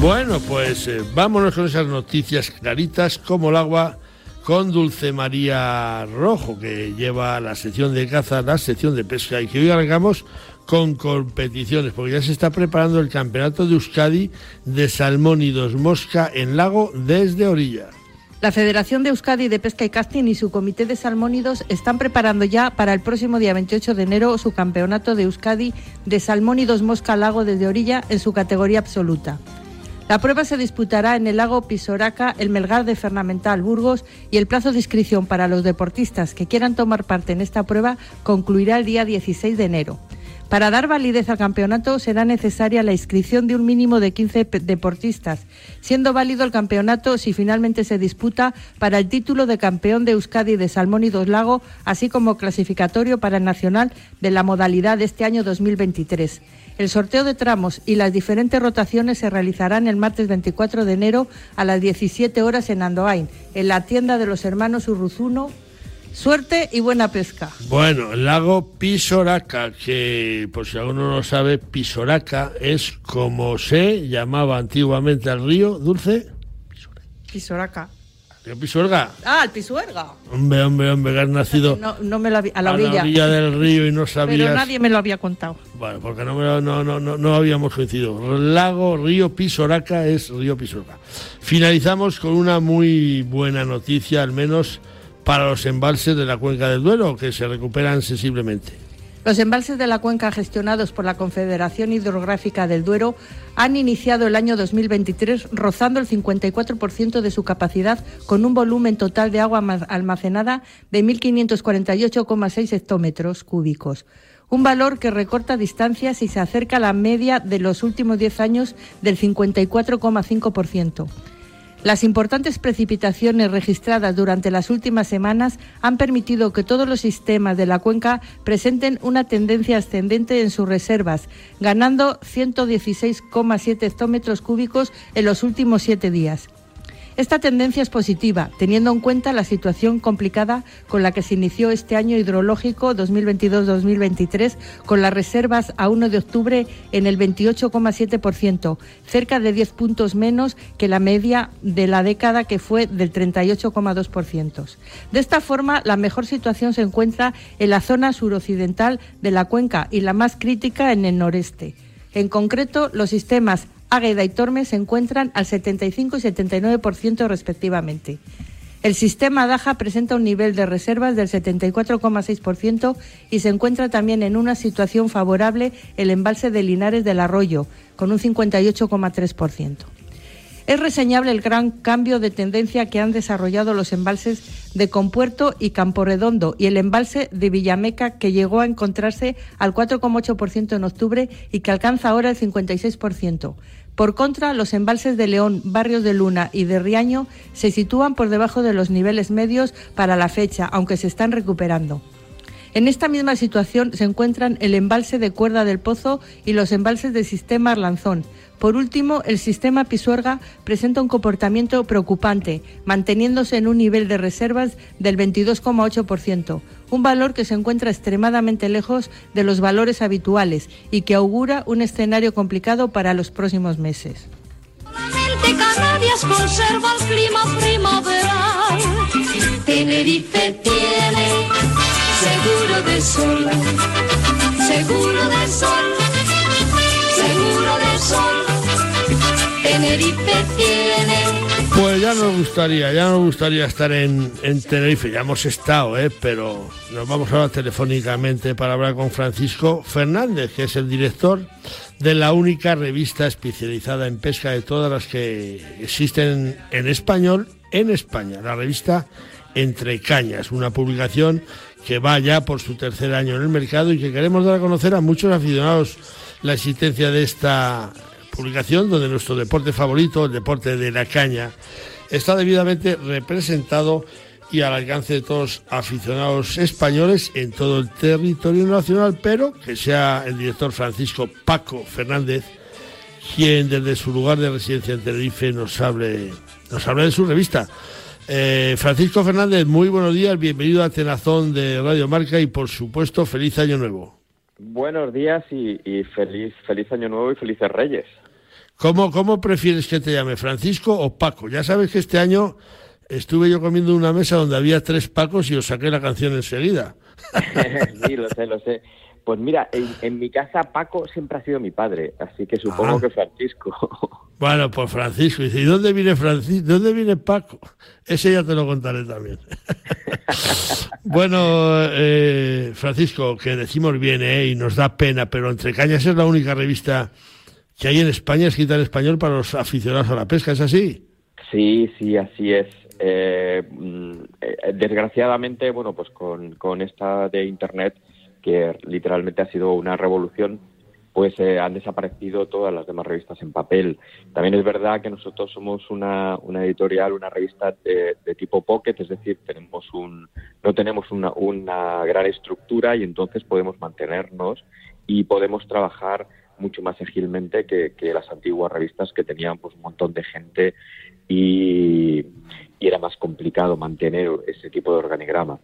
Bueno, pues eh, vámonos con esas noticias claritas como el agua con Dulce María Rojo, que lleva la sección de caza, la sección de pesca, y que hoy arrancamos con competiciones, porque ya se está preparando el campeonato de Euskadi de salmónidos mosca en lago desde orilla. La Federación de Euskadi de Pesca y Casting y su Comité de Salmónidos están preparando ya para el próximo día 28 de enero su campeonato de Euskadi de salmónidos mosca lago desde orilla en su categoría absoluta. La prueba se disputará en el lago Pisoraca, el Melgar de Fernamental, Burgos, y el plazo de inscripción para los deportistas que quieran tomar parte en esta prueba concluirá el día 16 de enero. Para dar validez al campeonato será necesaria la inscripción de un mínimo de 15 pe- deportistas, siendo válido el campeonato si finalmente se disputa para el título de campeón de Euskadi de Salmón y Dos Lago, así como clasificatorio para el nacional de la modalidad de este año 2023. El sorteo de tramos y las diferentes rotaciones se realizarán el martes 24 de enero a las 17 horas en Andoain, en la tienda de los hermanos Urruzuno. Suerte y buena pesca. Bueno, el lago Pisoraca, que por si alguno no lo sabe, Pisoraca es como se llamaba antiguamente al río Dulce. Pisoraca. ¿Río Pisuerga? Ah, el Pisuerga. Hombre, hombre, hombre, que has nacido No, no me lo había- a la a orilla. la orilla del río y no sabías. Pero nadie me lo había contado. Bueno, porque no, me lo- no, no, no, no habíamos coincidido. Lago Río Pisoraca es Río Pisoraca. Finalizamos con una muy buena noticia, al menos para los embalses de la cuenca del Duero, que se recuperan sensiblemente. Los embalses de la cuenca gestionados por la Confederación Hidrográfica del Duero han iniciado el año 2023 rozando el 54% de su capacidad con un volumen total de agua alma- almacenada de 1.548,6 hectómetros cúbicos. Un valor que recorta distancias y se acerca a la media de los últimos 10 años del 54,5%. Las importantes precipitaciones registradas durante las últimas semanas han permitido que todos los sistemas de la cuenca presenten una tendencia ascendente en sus reservas, ganando 116,7 hectómetros cúbicos en los últimos siete días. Esta tendencia es positiva, teniendo en cuenta la situación complicada con la que se inició este año hidrológico 2022-2023, con las reservas a 1 de octubre en el 28,7%, cerca de 10 puntos menos que la media de la década que fue del 38,2%. De esta forma, la mejor situación se encuentra en la zona suroccidental de la cuenca y la más crítica en el noreste. En concreto, los sistemas Águeda y Tormes se encuentran al 75 y 79% respectivamente. El sistema Daja presenta un nivel de reservas del 74,6% y se encuentra también en una situación favorable el embalse de Linares del Arroyo, con un 58,3%. Es reseñable el gran cambio de tendencia que han desarrollado los embalses de Compuerto y Camporredondo y el embalse de Villameca que llegó a encontrarse al 4,8% en octubre y que alcanza ahora el 56%. Por contra, los embalses de León, Barrios de Luna y de Riaño se sitúan por debajo de los niveles medios para la fecha, aunque se están recuperando. En esta misma situación se encuentran el embalse de Cuerda del Pozo y los embalses del sistema Arlanzón. Por último, el sistema Pisuerga presenta un comportamiento preocupante, manteniéndose en un nivel de reservas del 22,8%, un valor que se encuentra extremadamente lejos de los valores habituales y que augura un escenario complicado para los próximos meses. Tiene Pues ya nos gustaría, ya nos gustaría estar en, en Tenerife, ya hemos estado, ¿eh? pero nos vamos ahora telefónicamente para hablar con Francisco Fernández, que es el director de la única revista especializada en pesca de todas las que existen en español en España, la revista Entre Cañas, una publicación que va ya por su tercer año en el mercado y que queremos dar a conocer a muchos aficionados la existencia de esta publicación donde nuestro deporte favorito, el deporte de la caña, está debidamente representado y al alcance de todos aficionados españoles en todo el territorio nacional, pero que sea el director Francisco Paco Fernández quien desde su lugar de residencia en Tenerife nos hable, nos hable de su revista. Eh, Francisco Fernández, muy buenos días, bienvenido a Tenazón de Radio Marca y por supuesto feliz año nuevo. Buenos días y, y feliz, feliz año nuevo y felices reyes. ¿Cómo, ¿Cómo prefieres que te llame, Francisco o Paco? Ya sabes que este año estuve yo comiendo en una mesa donde había tres Pacos y os saqué la canción enseguida. sí, lo sé, lo sé. Pues mira, en, mi casa Paco siempre ha sido mi padre, así que supongo Ah. que Francisco. Bueno, pues Francisco. Dice, ¿y dónde viene Francisco? ¿Dónde viene Paco? Ese ya te lo contaré también. bueno, eh, Francisco, que decimos bien, ¿eh? y nos da pena, pero Entre Cañas es la única revista que hay en España escrita en español para los aficionados a la pesca, ¿es así? Sí, sí, así es. Eh, mm, eh, desgraciadamente, bueno, pues con, con esta de Internet, que literalmente ha sido una revolución, pues eh, han desaparecido todas las demás revistas en papel. También es verdad que nosotros somos una, una editorial, una revista de, de tipo pocket, es decir, tenemos un, no tenemos una, una gran estructura y entonces podemos mantenernos y podemos trabajar mucho más ágilmente que, que las antiguas revistas que tenían pues un montón de gente y, y era más complicado mantener ese tipo de organigrama.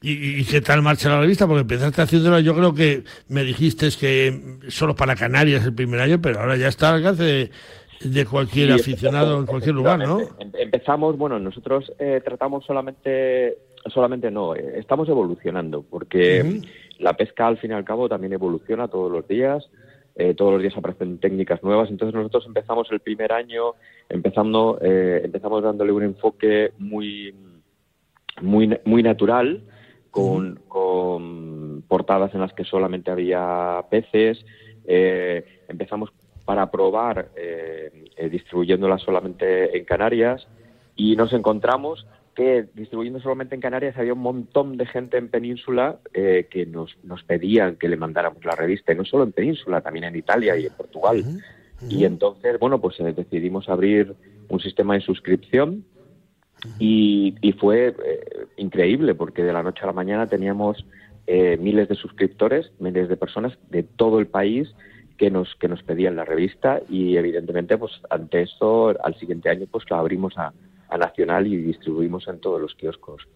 ¿Y, y qué tal marcha la revista? Porque empezaste haciéndola, yo creo que me dijiste que solo para Canarias el primer año, pero ahora ya está al alcance de, de cualquier Sí, aficionado en cualquier lugar, ¿no? Em- Empezamos, bueno, nosotros eh, tratamos solamente, solamente no, eh, estamos evolucionando, porque la pesca al fin y al cabo también evoluciona todos los días, eh, todos los días aparecen técnicas nuevas, entonces nosotros empezamos el primer año, empezando, eh, empezamos dándole un enfoque muy, muy, muy natural, con, con portadas en las que solamente había peces. Eh, empezamos para probar eh, distribuyéndolas solamente en Canarias. Y nos encontramos que distribuyendo solamente en Canarias había un montón de gente en Península eh, que nos, nos pedían que le mandáramos la revista, y no solo en Península, también en Italia y en Portugal. Y entonces, bueno, pues eh, decidimos abrir un sistema de suscripción y, y fue eh, increíble porque de la noche a la mañana teníamos eh, miles de suscriptores, miles de personas de todo el país que nos que nos pedían la revista y evidentemente pues ante esto al siguiente año pues la abrimos a, a nacional y distribuimos en todos los kioscos.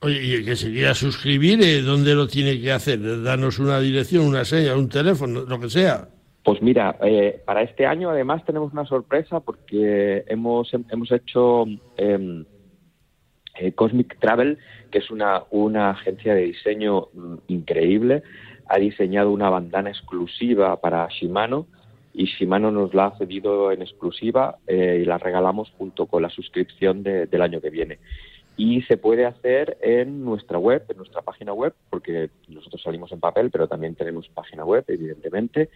Oye, y el que se quiera suscribir, eh, ¿dónde lo tiene que hacer? Danos una dirección, una seña, un teléfono, lo que sea. Pues mira, eh, para este año además tenemos una sorpresa porque hemos, hemos hecho eh, eh, Cosmic Travel, que es una, una agencia de diseño mm, increíble, ha diseñado una bandana exclusiva para Shimano y Shimano nos la ha cedido en exclusiva eh, y la regalamos junto con la suscripción de- del año que viene. Y se puede hacer en nuestra web, en nuestra página web, porque nosotros salimos en papel, pero también tenemos página web, evidentemente,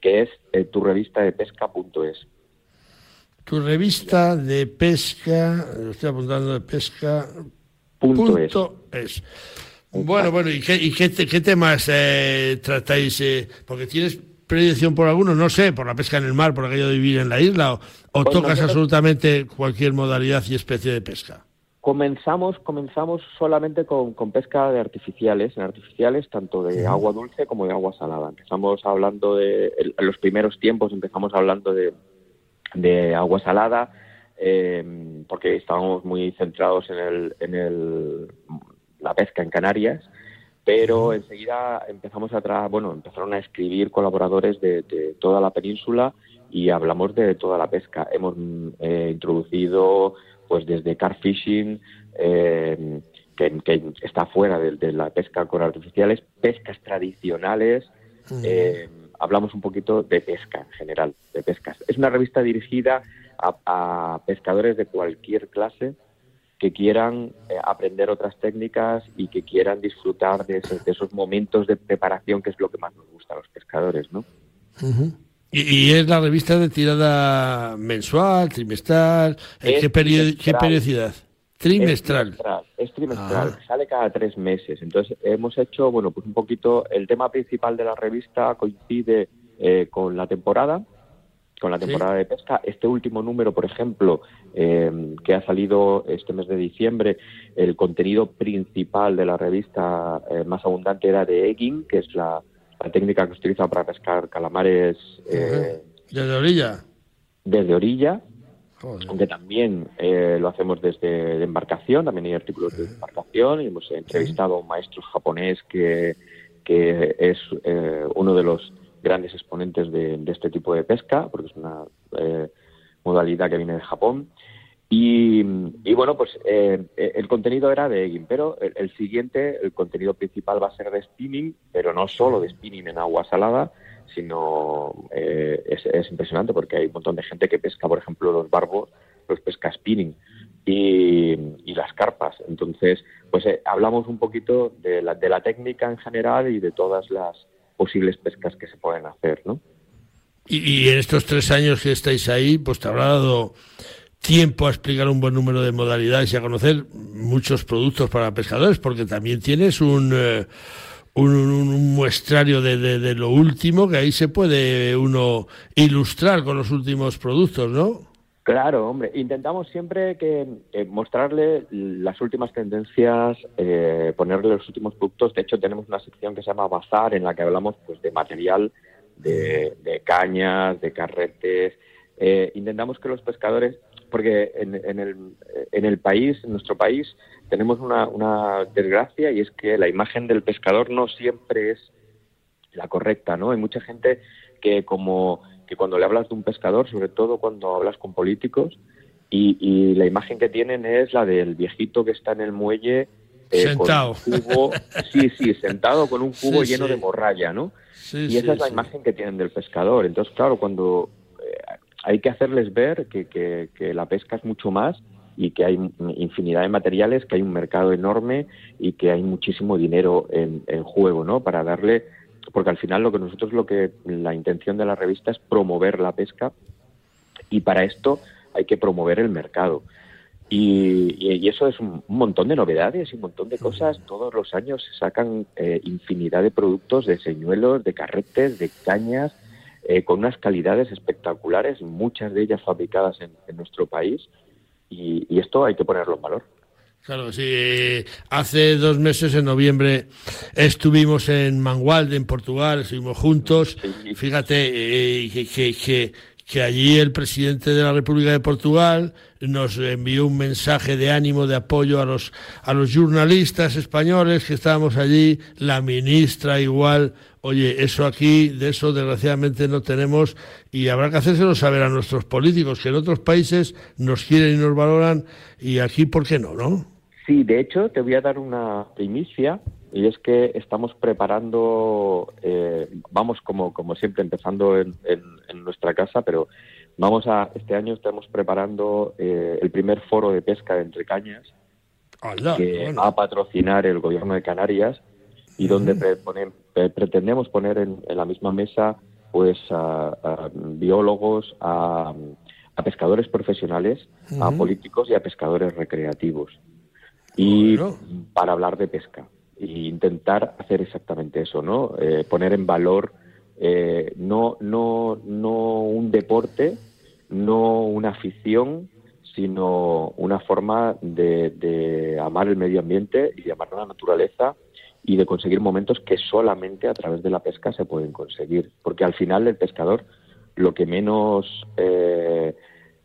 que es eh, turrevistadepesca.es. Tu revista de pesca, lo estoy apuntando de pesca. Punto es. es. Bueno, bueno, ¿y qué, y qué, qué temas eh, tratáis? eh? porque tienes predilección por algunos, no sé, por la pesca en el mar, por aquello de vivir en la isla, o, o Pues tocas nosotros- absolutamente cualquier modalidad y especie de pesca. Comenzamos, comenzamos solamente con, con pesca de artificiales, en artificiales tanto de agua dulce como de agua salada. Empezamos hablando de, en los primeros tiempos empezamos hablando de, de agua salada, eh, porque estábamos muy centrados en el, en el, la pesca en Canarias, pero enseguida empezamos a tra bueno, empezaron a escribir colaboradores de, de toda la península y hablamos de toda la pesca. Hemos eh, introducido pues desde car fishing, eh, que, que está fuera de, de la pesca con artificiales, pescas tradicionales, eh, hablamos un poquito de pesca en general, de pescas. Es una revista dirigida a, a pescadores de cualquier clase que quieran eh, aprender otras técnicas y que quieran disfrutar de esos, de esos momentos de preparación, que es lo que más nos gusta a los pescadores, ¿no? Y, y es la revista de tirada mensual, trimestral, ¿en Es qué, periodicidad? Trimestral. Es trimestral, es trimestral, Ah. sale cada tres meses. Entonces hemos hecho, bueno, pues un poquito, el tema principal de la revista coincide eh, con la temporada, con la temporada de pesca. Este último número, por ejemplo, eh, que ha salido este mes de diciembre, el contenido principal de la revista eh, más abundante era de egging, que es la, técnica que se utiliza para pescar calamares. ¿Desde orilla? Desde orilla, aunque también lo hacemos desde embarcación, también hay artículos de embarcación y hemos entrevistado a un maestro japonés que, que es uno de los grandes exponentes de, este tipo de pesca, porque es una eh, modalidad que viene de Japón. Y, bueno, pues eh, el contenido era de egging, pero el, siguiente, el contenido principal va a ser de spinning, pero no solo de spinning en agua salada, sino eh, es, impresionante porque hay un montón de gente que pesca, por ejemplo, los barbos, los pesca spinning y, las carpas. Entonces, pues hablamos un poquito de la, de la técnica en general y de todas las posibles pescas que se pueden hacer, ¿no? Y, en estos tres años que estáis ahí, pues te habrá dado tiempo a explicar un buen número de modalidades y a conocer muchos productos para pescadores, porque también tienes un, eh, un, muestrario de, de, lo último que ahí se puede uno ilustrar con los últimos productos, ¿no? Claro, hombre, intentamos siempre que mostrarle las últimas tendencias, eh, ponerle los últimos productos. De hecho, tenemos una sección que se llama Bazar en la que hablamos pues de material, de, cañas, de carretes. Eh, intentamos que los pescadores, porque en, el, en el país, en nuestro país, tenemos una, una desgracia y es que la imagen del pescador no siempre es la correcta, ¿no? Hay mucha gente que como que cuando le hablas de un pescador, sobre todo cuando hablas con políticos, y, la imagen que tienen es la del viejito que está en el muelle eh, sentado. cubo, sí, sí, sentado con un cubo lleno de morralla, ¿no? y esa es la imagen que tienen del pescador. Entonces, claro, cuando eh, hay que hacerles ver que, que, la pesca es mucho más y que hay infinidad de materiales, que hay un mercado enorme y que hay muchísimo dinero en, en juego, ¿no? Para darle porque al final lo que nosotros lo que la intención de la revista es promover la pesca y para esto hay que promover el mercado. Y, eso es un, montón de novedades y un montón de cosas. Todos los años se sacan eh, infinidad de productos, de señuelos, de carretes, de cañas, eh, con unas calidades espectaculares, muchas de ellas fabricadas en, nuestro país. y, esto hay que ponerlo en valor. Claro, sí. Hace dos meses, en noviembre, estuvimos en Mangualde, en Portugal, estuvimos juntos. Fíjate eh, que, que, que, allí el presidente de la República de Portugal nos envió un mensaje de ánimo, de apoyo a los, a los jornalistas españoles que estábamos allí, la ministra igual. Oye, eso aquí, de eso desgraciadamente no tenemos y habrá que hacérselo saber a nuestros políticos, que en otros países nos quieren y nos valoran y aquí, ¿por qué no, no? Sí, de hecho, te voy a dar una primicia y es que estamos preparando, eh, vamos como, como siempre empezando en, nuestra casa, pero vamos a, este año estamos preparando eh, el primer foro de pesca de Entre Cañas que va a patrocinar el gobierno de Canarias y donde pretendemos poner en, la misma mesa pues a, biólogos, a, pescadores profesionales, a políticos y a pescadores recreativos y para hablar de pesca e intentar hacer exactamente eso, ¿no? Eh, poner en valor eh, no, no, no un deporte, no una afición, sino una forma de, de, amar el medio ambiente y de amar la naturaleza y de conseguir momentos que solamente a través de la pesca se pueden conseguir. Porque al final el pescador lo que menos eh,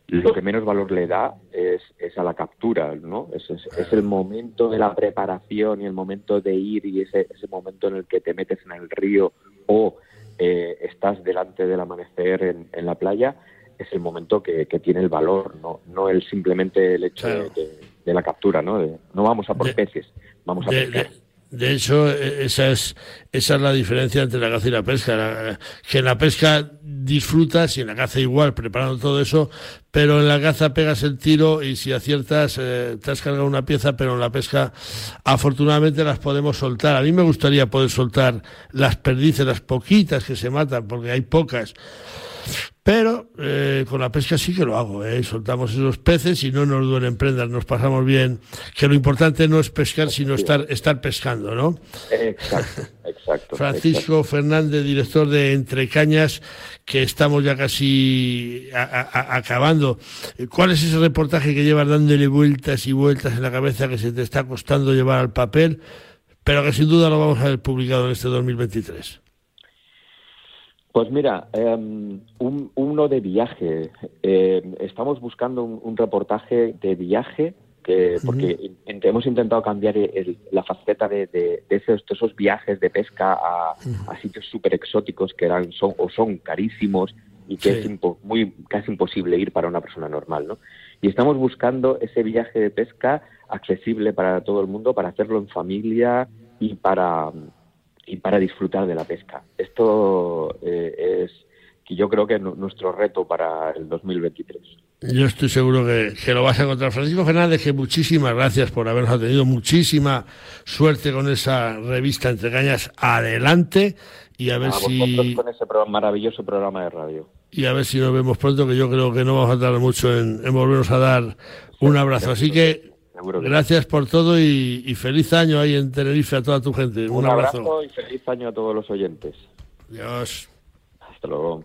lo que menos valor le da es, es a la captura, ¿no? Es, es, el momento de la preparación y el momento de ir y ese, ese momento en el que te metes en el río o eh, estás delante del amanecer en, en, la playa, es el momento que, que, tiene el valor, no, no el simplemente el hecho de, la captura, ¿no? no vamos a por peces, vamos a pescar. De hecho, e, esa es, esa es la diferencia entre la caza y la pesca. que en la pesca disfrutas y en la caza igual, preparando todo eso, pero en la caza pegas el tiro y si aciertas, eh, te has cargado una pieza, pero en la pesca afortunadamente las podemos soltar. A mí me gustaría poder soltar las perdices, las poquitas que se matan, porque hay pocas Pero eh, con la pesca sí que lo hago, ¿eh? soltamos esos peces y no nos duelen prendas, nos pasamos bien. Que lo importante no es pescar, sino estar, estar pescando, ¿no? Exacto, exacto. Francisco Fernández, director de Entre Cañas, que estamos ya casi acabando. ¿Cuál es ese reportaje que llevas dándole vueltas y vueltas en la cabeza que se te está costando llevar al papel, pero que sin duda lo vamos a ver publicado en este 2023? Pues mira, em, uno de viaje. Em, estamos buscando un, reportaje de viaje que, porque hemos intentado cambiar la faceta de, esos, viajes de pesca a, sitios súper exóticos que eran son o son carísimos y que es muy casi imposible ir para una persona normal, ¿no? Y estamos buscando ese viaje de pesca accesible para todo el mundo, para hacerlo en familia y para y para disfrutar de la pesca. Esto eh, es que yo creo que es nuestro reto para el 2023. Yo estoy seguro que, lo vas a encontrar. Francisco Fernández, que muchísimas gracias por habernos tenido muchísima suerte con esa revista Entre Cañas. Adelante y a ver si... Con ese maravilloso programa de radio. Y a ver si nos vemos pronto, que yo creo que no vamos a tardar mucho en, en volvernos a dar un abrazo. Así que Gracias por todo y, feliz año ahí en Tenerife a toda tu gente. Un, abrazo. y feliz año a todos los oyentes. Adiós. Hasta luego.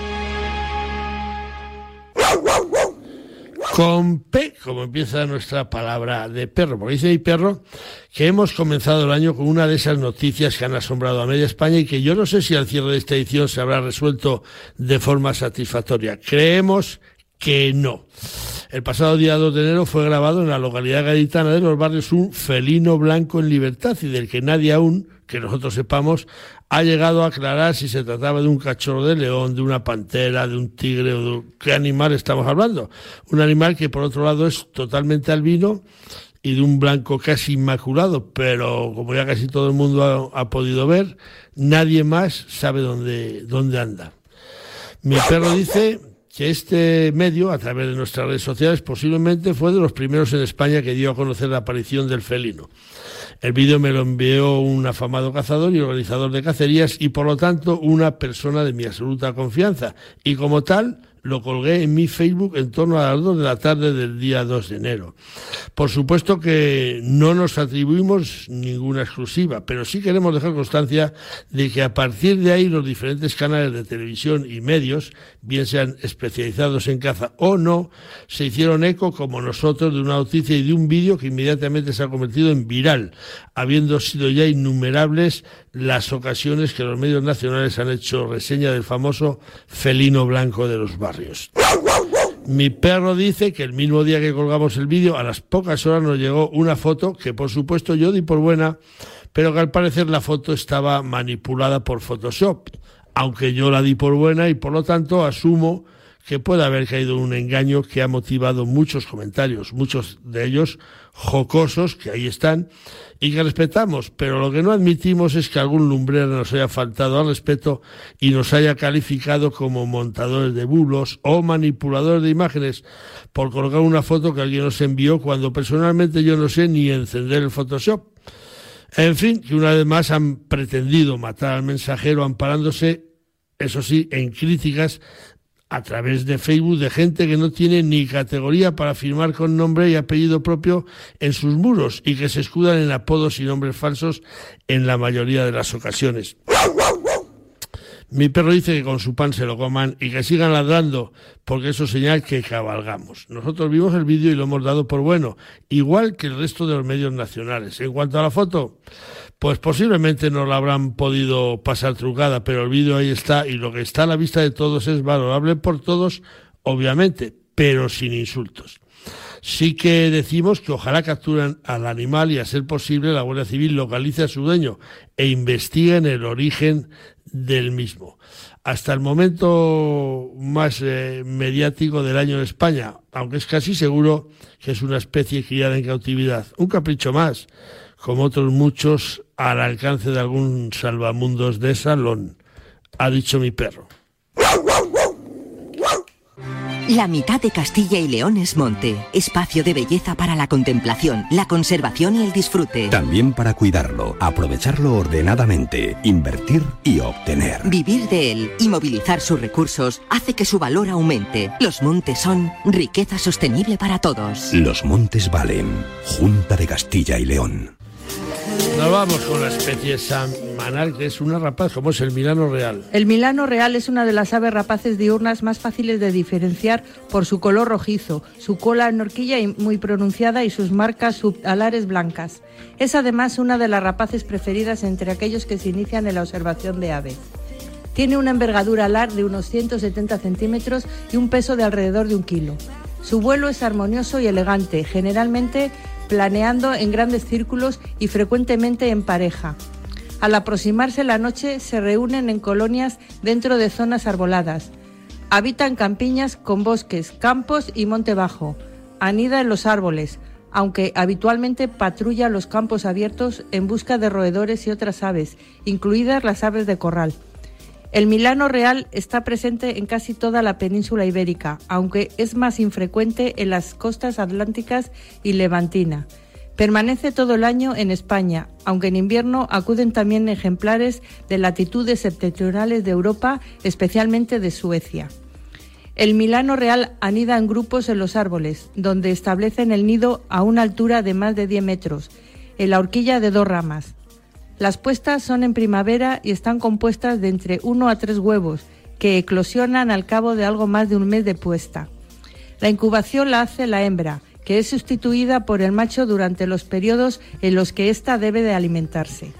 Con P, como empieza nuestra palabra de perro, porque dice mi perro que hemos comenzado el año con una de esas noticias que han asombrado a media España y que yo no sé si al cierre de esta edición se habrá resuelto de forma satisfactoria. Creemos que no. El pasado día 2 de enero fue grabado en la localidad gaditana de los barrios un felino blanco en libertad y del que nadie aún, que nosotros sepamos, ha llegado a aclarar si se trataba de un cachorro de león, de una pantera, de un tigre o de qué animal estamos hablando. Un animal que por otro lado es totalmente albino y de un blanco casi inmaculado, pero como ya casi todo el mundo ha, podido ver, nadie más sabe dónde, dónde anda. Mi perro dice que este medio, a través de nuestras redes sociales, posiblemente fue de los primeros en España que dio a conocer la aparición del felino. El vídeo me lo envió un afamado cazador y organizador de cacerías y por lo tanto una persona de mi absoluta confianza. Y como tal, lo colgué en mi Facebook en torno a las 2 de la tarde del día 2 de enero. Por supuesto que no nos atribuimos ninguna exclusiva, pero sí queremos dejar constancia de que a partir de ahí los diferentes canales de televisión y medios, bien sean especializados en caza o no, se hicieron eco como nosotros de una noticia y de un vídeo que inmediatamente se ha convertido en viral, habiendo sido ya innumerables las ocasiones que los medios nacionales han hecho reseña del famoso felino blanco de los barrios. Mi perro dice que el mismo día que colgamos el vídeo, a las pocas horas nos llegó una foto que por supuesto yo di por buena, pero que al parecer la foto estaba manipulada por Photoshop, aunque yo la di por buena y por lo tanto asumo que puede haber caído un engaño que ha motivado muchos comentarios, muchos de ellos jocosos, que ahí están, y que respetamos, pero lo que no admitimos es que algún lumbrero nos haya faltado al respeto y nos haya calificado como montadores de bulos o manipuladores de imágenes por colocar una foto que alguien nos envió cuando personalmente yo no sé ni encender el Photoshop. En fin, que una vez más han pretendido matar al mensajero amparándose, eso sí, en críticas a través de Facebook de gente que no tiene ni categoría para firmar con nombre y apellido propio en sus muros y que se escudan en apodos y nombres falsos en la mayoría de las ocasiones. Mi perro dice que con su pan se lo coman y que sigan ladrando, porque eso señala que cabalgamos. Nosotros vimos el vídeo y lo hemos dado por bueno, igual que el resto de los medios nacionales. En cuanto a la foto, pues posiblemente no la habrán podido pasar trucada, pero el vídeo ahí está y lo que está a la vista de todos es valorable por todos, obviamente, pero sin insultos. Sí que decimos que ojalá capturen al animal y a ser posible la Guardia Civil localice a su dueño e investiguen el origen del mismo. Hasta el momento más eh, mediático del año en España, aunque es casi seguro que es una especie criada en cautividad. Un capricho más, como otros muchos, al alcance de algún salvamundos de salón, ha dicho mi perro. La mitad de Castilla y León es monte, espacio de belleza para la contemplación, la conservación y el disfrute. También para cuidarlo, aprovecharlo ordenadamente, invertir y obtener. Vivir de él y movilizar sus recursos hace que su valor aumente. Los montes son riqueza sostenible para todos. Los montes valen. Junta de Castilla y León. Nos vamos con la especie semanal, que es una rapaz, como es el Milano Real. El Milano Real es una de las aves rapaces diurnas más fáciles de diferenciar por su color rojizo, su cola en horquilla y muy pronunciada y sus marcas subalares blancas. Es además una de las rapaces preferidas entre aquellos que se inician en la observación de aves. Tiene una envergadura alar de unos 170 centímetros y un peso de alrededor de un kilo. Su vuelo es armonioso y elegante, generalmente planeando en grandes círculos y frecuentemente en pareja. Al aproximarse la noche se reúnen en colonias dentro de zonas arboladas. Habitan campiñas con bosques, campos y monte bajo. Anida en los árboles, aunque habitualmente patrulla los campos abiertos en busca de roedores y otras aves, incluidas las aves de corral. El milano real está presente en casi toda la península ibérica, aunque es más infrecuente en las costas atlánticas y levantina. Permanece todo el año en España, aunque en invierno acuden también ejemplares de latitudes septentrionales de Europa, especialmente de Suecia. El milano real anida en grupos en los árboles, donde establecen el nido a una altura de más de 10 metros, en la horquilla de dos ramas. Las puestas son en primavera y están compuestas de entre uno a tres huevos, que eclosionan al cabo de algo más de un mes de puesta. La incubación la hace la hembra, que es sustituida por el macho durante los periodos en los que ésta debe de alimentarse.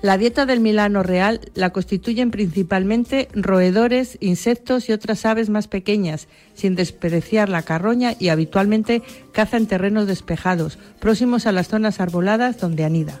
La dieta del milano real la constituyen principalmente roedores, insectos y otras aves más pequeñas, sin despreciar la carroña y habitualmente caza en terrenos despejados, próximos a las zonas arboladas donde anida.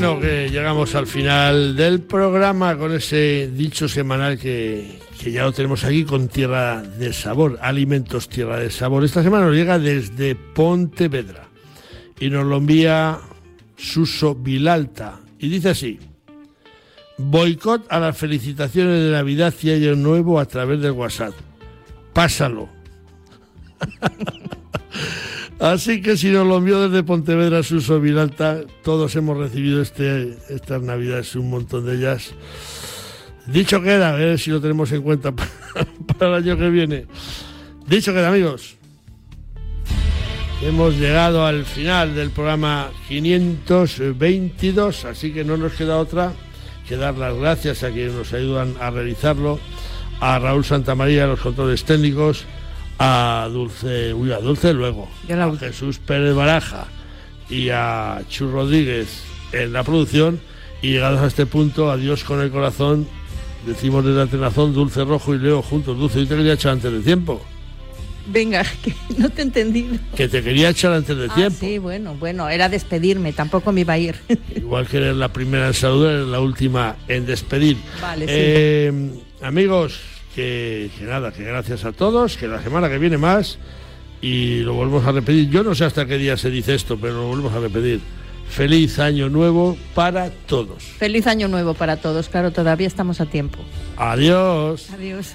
Bueno, que llegamos al final del programa con ese dicho semanal que, que, ya lo tenemos aquí con Tierra de Sabor, Alimentos Tierra de Sabor. Esta semana nos llega desde Pontevedra y nos lo envía Suso Vilalta y dice así. Boicot a las felicitaciones de Navidad y Año Nuevo a través del WhatsApp. Pásalo. Así que si nos lo envió desde Pontevedra, Suso Vilalta, todos hemos recibido este, estas navidades, un montón de ellas. Dicho queda, a ver si lo tenemos en cuenta para, el año que viene. Dicho queda, amigos. Hemos llegado al final del programa 522, así que no nos queda otra que dar las gracias a quienes nos ayudan a realizarlo, a Raúl Santamaría, los controles técnicos, a Dulce, uy, a Dulce luego, a Jesús Pérez Baraja y a Chu Rodríguez en la producción. Y llegados a este punto, adiós con el corazón, decimos desde Atenazón, Dulce Rojo y Leo juntos. Dulce, yo te quería echar antes de tiempo. Venga, que no te he entendido. Que te quería echar antes de ah, tiempo. Sí, bueno, bueno, era despedirme, tampoco me iba a ir. Igual que eres la primera en saludar, eres la última en despedir. Vale, sí. Eh, amigos, que, que, nada, que gracias a todos, que la semana que viene más y lo volvemos a repetir. Yo no sé hasta qué día se dice esto, pero lo volvemos a repetir. Feliz año nuevo para todos. Feliz año nuevo para todos, claro, todavía estamos a tiempo. Adiós. Adiós.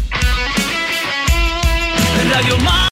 Radio